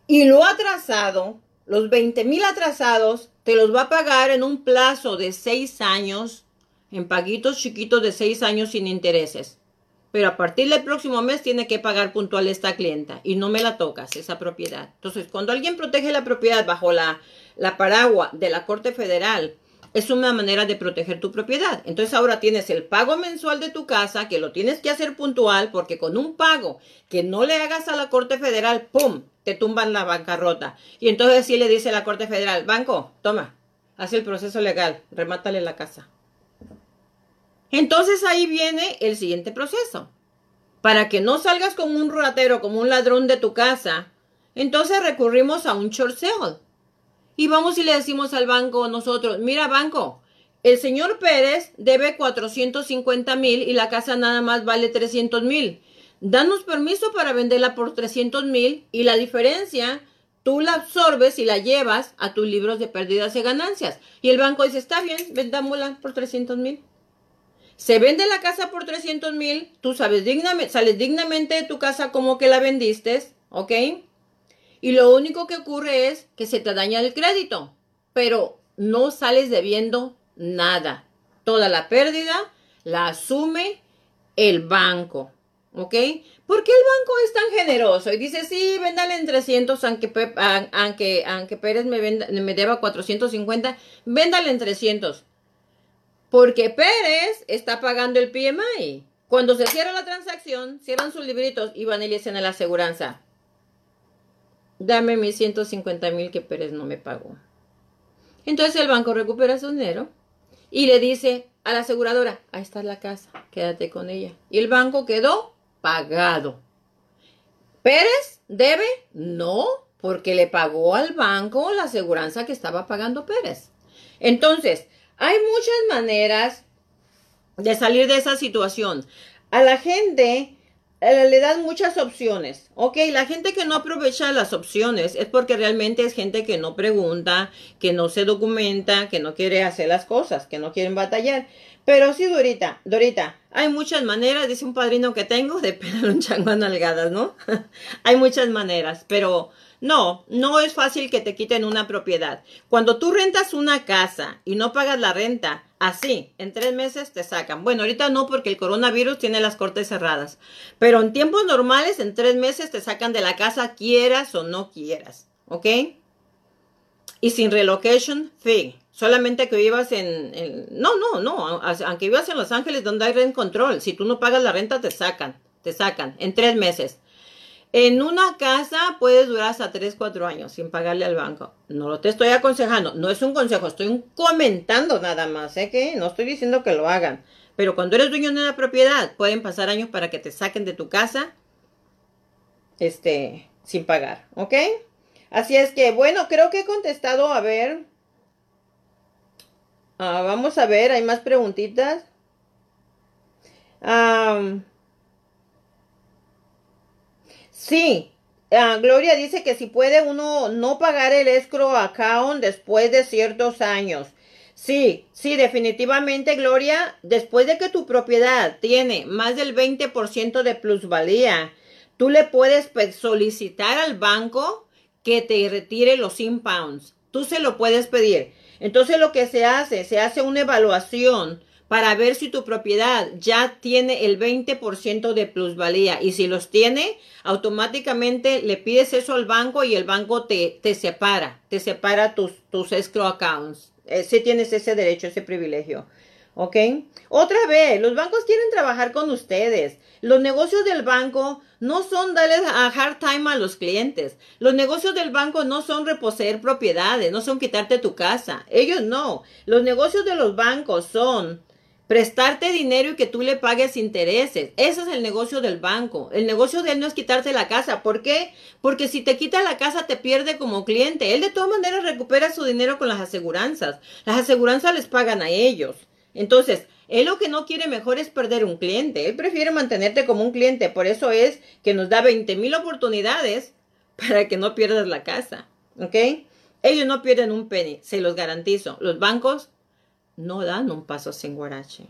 Y lo atrasado, los 20 mil atrasados, te los va a pagar en un plazo de seis años, en paguitos chiquitos de seis años sin intereses. Pero a partir del próximo mes tiene que pagar puntual esta clienta y no me la tocas, esa propiedad. Entonces, cuando alguien protege la propiedad bajo la, la paraguas de la Corte Federal, es una manera de proteger tu propiedad. Entonces ahora tienes el pago mensual de tu casa, que lo tienes que hacer puntual, porque con un pago que no le hagas a la Corte Federal, ¡pum! te tumban la bancarrota. Y entonces sí le dice la Corte Federal, banco, toma, haz el proceso legal, remátale la casa. Entonces ahí viene el siguiente proceso. Para que no salgas como un ratero, como un ladrón de tu casa, entonces recurrimos a un short sale. Y vamos y le decimos al banco nosotros, mira banco, el señor Pérez debe 450 mil y la casa nada más vale 300 mil. Danos permiso para venderla por 300 mil y la diferencia tú la absorbes y la llevas a tus libros de pérdidas y ganancias. Y el banco dice, está bien, vendámosla por 300 mil. Se vende la casa por 300 mil, tú sabes dignamente, sales dignamente de tu casa como que la vendiste, ¿ok? Y lo único que ocurre es que se te daña el crédito, pero no sales debiendo nada. Toda la pérdida la asume el banco. ¿Ok? ¿Por qué el banco es tan generoso? Y dice, sí, véndale en 300, aunque, aunque, aunque Pérez me, venda, me deba 450, véndale en 300. Porque Pérez está pagando el PMI. Cuando se cierra la transacción, cierran sus libritos y van y le dicen a la aseguranza, dame mis 150 mil que Pérez no me pagó. Entonces el banco recupera su dinero y le dice a la aseguradora, ahí está la casa, quédate con ella. Y el banco quedó pagado. ¿Pérez debe? No, porque le pagó al banco la aseguranza que estaba pagando Pérez. Entonces, hay muchas maneras de salir de esa situación. A la gente le dan muchas opciones. Ok, la gente que no aprovecha las opciones es porque realmente es gente que no pregunta, que no se documenta, que no quiere hacer las cosas, que no quieren batallar. Pero sí, Dorita, Dorita, hay muchas maneras, dice un padrino que tengo, [laughs] de pegar un chango a nalgadas, ¿no? [laughs] hay muchas maneras, pero no, no es fácil que te quiten una propiedad. Cuando tú rentas una casa y no pagas la renta, así, en tres meses te sacan. Bueno, ahorita no porque el coronavirus tiene las cortes cerradas, pero en tiempos normales, en tres meses te sacan de la casa, quieras o no quieras, ¿ok? Y sin relocation fee. Solamente que vivas en, No, no, no. Aunque vivas en Los Ángeles donde hay rent control. Si tú no pagas la renta, te sacan. Te sacan. En tres meses. En una casa puedes durar hasta tres, cuatro años sin pagarle al banco. No lo te estoy aconsejando. No es un consejo. Estoy comentando nada más. ¿eh? Que no estoy diciendo que lo hagan. Pero cuando eres dueño de una propiedad, pueden pasar años para que te saquen de tu casa. Este, sin pagar. ¿Ok? Así es que, bueno, creo que he contestado. A ver. Ah, vamos a ver, hay más preguntitas. Sí, ah, Gloria dice que si puede uno no pagar el escrow account después de ciertos años. Sí, sí, definitivamente, Gloria, después de que tu propiedad tiene más del 20% de plusvalía, tú le puedes solicitar al banco que te retire los impounds. Tú se lo puedes pedir. Entonces lo que se hace, se hace una evaluación para ver si tu propiedad ya tiene el 20% de plusvalía. Y si los tiene, automáticamente le pides eso al banco y el banco te, te separa, te separa tus, tus escrow accounts. Eh, si tienes ese derecho, ese privilegio. ¿Ok? Otra vez, los bancos quieren trabajar con ustedes. Los negocios del banco no son darles a hard time a los clientes. Los negocios del banco no son reposeer propiedades, no son quitarte tu casa. Ellos no. Los negocios de los bancos son prestarte dinero y que tú le pagues intereses. Ese es el negocio del banco. El negocio de él no es quitarte la casa. ¿Por qué? Porque si te quita la casa te pierde como cliente. Él de todas maneras recupera su dinero con las aseguranzas. Las aseguranzas les pagan a ellos. Entonces, él lo que no quiere mejor es perder un cliente. Él prefiere mantenerte como un cliente. Por eso es que nos da 20 mil oportunidades [laughs] para que no pierdas la casa. ¿Ok? Ellos no pierden un penny, se los garantizo. Los bancos no dan un paso sin guarache.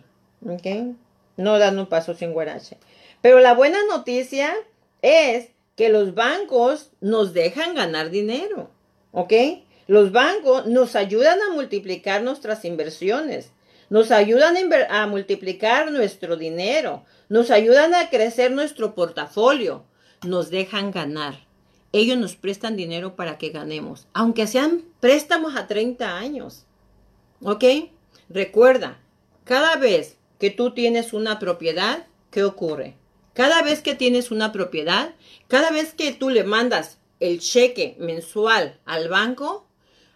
¿Ok? No dan un paso sin guarache. Pero la buena noticia es que los bancos nos dejan ganar dinero. ¿Ok? Los bancos nos ayudan a multiplicar nuestras inversiones. Nos ayudan a, multiplicar nuestro dinero. Nos ayudan a crecer nuestro portafolio. Nos dejan ganar. Ellos nos prestan dinero para que ganemos, aunque sean préstamos a 30 años. ¿Ok? Recuerda, cada vez que tú tienes una propiedad, ¿qué ocurre? Cada vez que tienes una propiedad, cada vez que tú le mandas el cheque mensual al banco,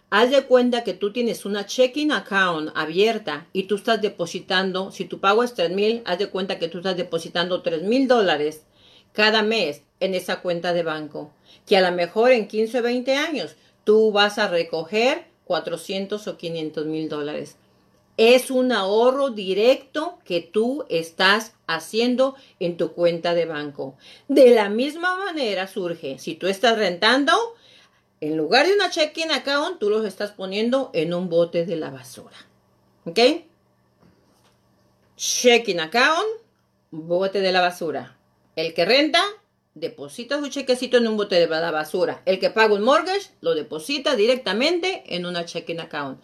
Haz de cuenta que tú tienes una checking account abierta y tú estás depositando, si tu pago es 3 mil, haz de cuenta que tú estás depositando 3 mil dólares cada mes en esa cuenta de banco. Que a lo mejor en 15 o 20 años tú vas a recoger 400 o 500 mil dólares. Es un ahorro directo que tú estás haciendo en tu cuenta de banco. De la misma manera surge, si tú estás rentando, en lugar de una checking account, tú los estás poniendo en un bote de la basura. ¿Ok? Checking account, bote de la basura. El que renta, deposita su chequecito en un bote de la basura. El que paga un mortgage, lo deposita directamente en una checking account.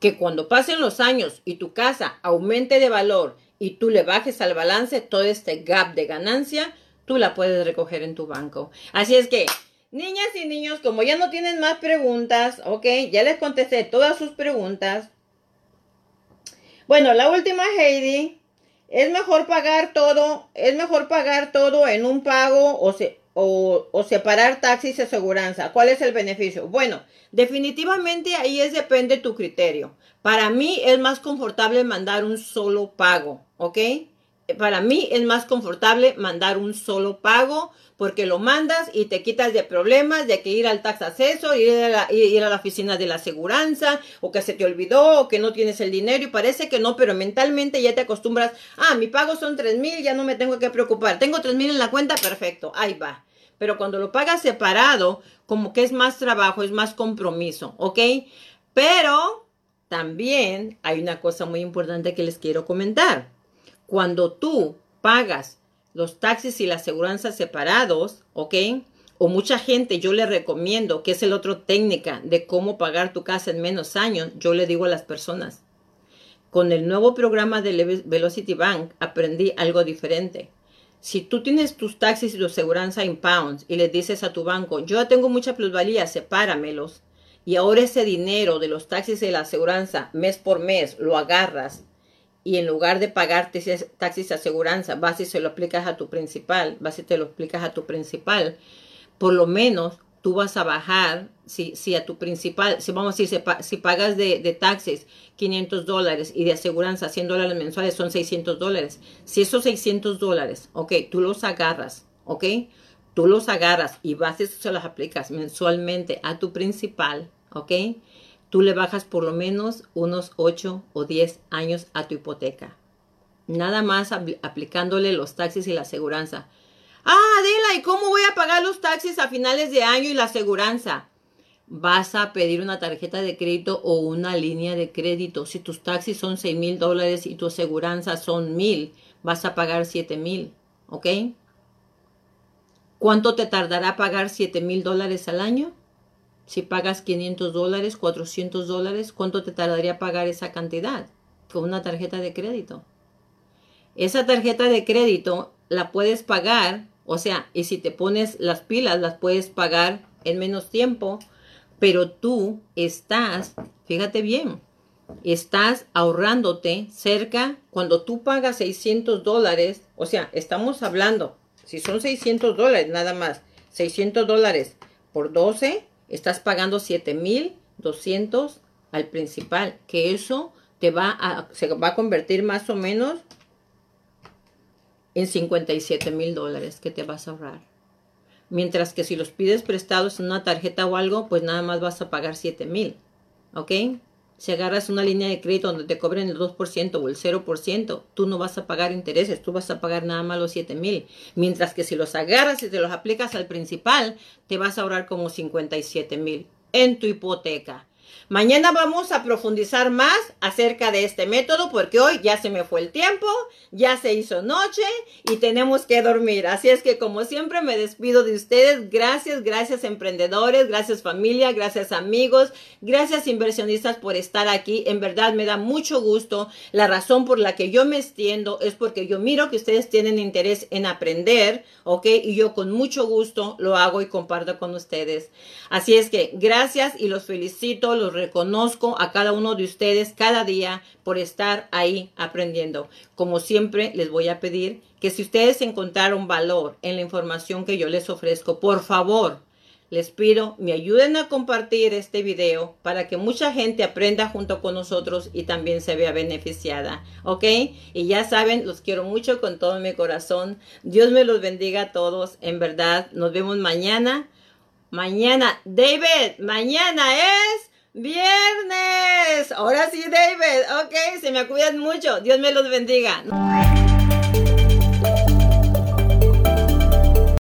Que cuando pasen los años y tu casa aumente de valor y tú le bajes al balance todo este gap de ganancia, tú la puedes recoger en tu banco. Así es que Niñas y niños, como ya no tienen más preguntas, ok, ya les contesté todas sus preguntas. Bueno, la última, Heidi, es mejor pagar todo, es mejor pagar todo en un pago o, o, o separar taxis y aseguranza. ¿Cuál es el beneficio? Bueno, definitivamente ahí es depende de tu criterio. Para mí es más confortable mandar un solo pago, ¿ok? Para mí es más confortable mandar un solo pago porque lo mandas y te quitas de problemas de que ir al tax assessor, ir a la, ir a la oficina de la aseguranza, o que se te olvidó, o que no tienes el dinero, y parece que no, pero mentalmente ya te acostumbras, ah, mi pago son tres mil, ya no me tengo que preocupar, tengo tres mil en la cuenta, perfecto, ahí va. Pero cuando lo pagas separado, como que es más trabajo, es más compromiso, ¿ok? Pero también hay una cosa muy importante que les quiero comentar. Cuando tú pagas los taxis y la aseguranza separados, ¿ok? O mucha gente, yo le recomiendo, que es el otro técnica de cómo pagar tu casa en menos años, yo le digo a las personas, con el nuevo programa de Velocity Bank aprendí algo diferente. Si tú tienes tus taxis y tu aseguranza en pounds y le dices a tu banco, yo tengo mucha plusvalía, sepáramelos, y ahora ese dinero de los taxis y la aseguranza mes por mes lo agarras y en lugar de pagarte taxis aseguranza, vas y se lo aplicas a tu principal, vas y te lo explicas a tu principal, por lo menos tú vas a bajar, si, si a tu principal, si vamos a decir, si, pagas de, de, taxes 500 dólares y de aseguranza 100 dólares mensuales son 600 dólares. Si esos 600 dólares, ok, tú los agarras, ok, tú los agarras y vas y se los aplicas mensualmente a tu principal, ok, tú le bajas por lo menos unos 8 o 10 años a tu hipoteca. Nada más aplicándole los taxis y la aseguranza. Ah, Adela, ¿y cómo voy a pagar los taxis a finales de año y la aseguranza? Vas a pedir una tarjeta de crédito o una línea de crédito. Si tus taxis son 6 mil dólares y tu aseguranza son mil, vas a pagar 7 mil, ¿ok? ¿Cuánto te tardará pagar 7 mil dólares al año? Si pagas 500 dólares, 400 dólares, ¿cuánto te tardaría pagar esa cantidad? con una tarjeta de crédito. Esa tarjeta de crédito la puedes pagar, o sea, y si te pones las pilas, las puedes pagar en menos tiempo, pero tú estás, fíjate bien, estás ahorrándote cerca, cuando tú pagas 600 dólares, o sea, estamos hablando, si son 600 dólares nada más, 600 dólares por 12, estás pagando 7200 al principal, que eso te va a, se va a convertir más o menos en 57 mil dólares que te vas a ahorrar. Mientras que si los pides prestados en una tarjeta o algo, pues nada más vas a pagar 7 mil. ¿Ok? Si agarras una línea de crédito donde te cobren el 2% o el 0%, tú no vas a pagar intereses, tú vas a pagar nada más los 7 mil. Mientras que si los agarras y te los aplicas al principal, te vas a ahorrar como 57 mil en tu hipoteca. Mañana vamos a profundizar más acerca de este método porque hoy ya se me fue el tiempo, ya se hizo noche y tenemos que dormir. Así es que como siempre me despido de ustedes. Gracias, gracias emprendedores, gracias familia, gracias amigos, gracias inversionistas por estar aquí. En verdad me da mucho gusto. La razón por la que yo me extiendo es porque yo miro que ustedes tienen interés en aprender, ¿ok? Y yo con mucho gusto lo hago y comparto con ustedes. Así es que gracias y los felicito, los reconozco a cada uno de ustedes cada día por estar ahí aprendiendo. Como siempre, les voy a pedir que si ustedes encontraron valor en la información que yo les ofrezco, por favor, les pido me ayuden a compartir este video para que mucha gente aprenda junto con nosotros y también se vea beneficiada, ¿ok? Y ya saben, los quiero mucho con todo mi corazón. Dios me los bendiga a todos, en verdad. Nos vemos mañana. Mañana, David, mañana es Viernes. Ahora sí, David. Ok, se me cuidan mucho. Dios me los bendiga.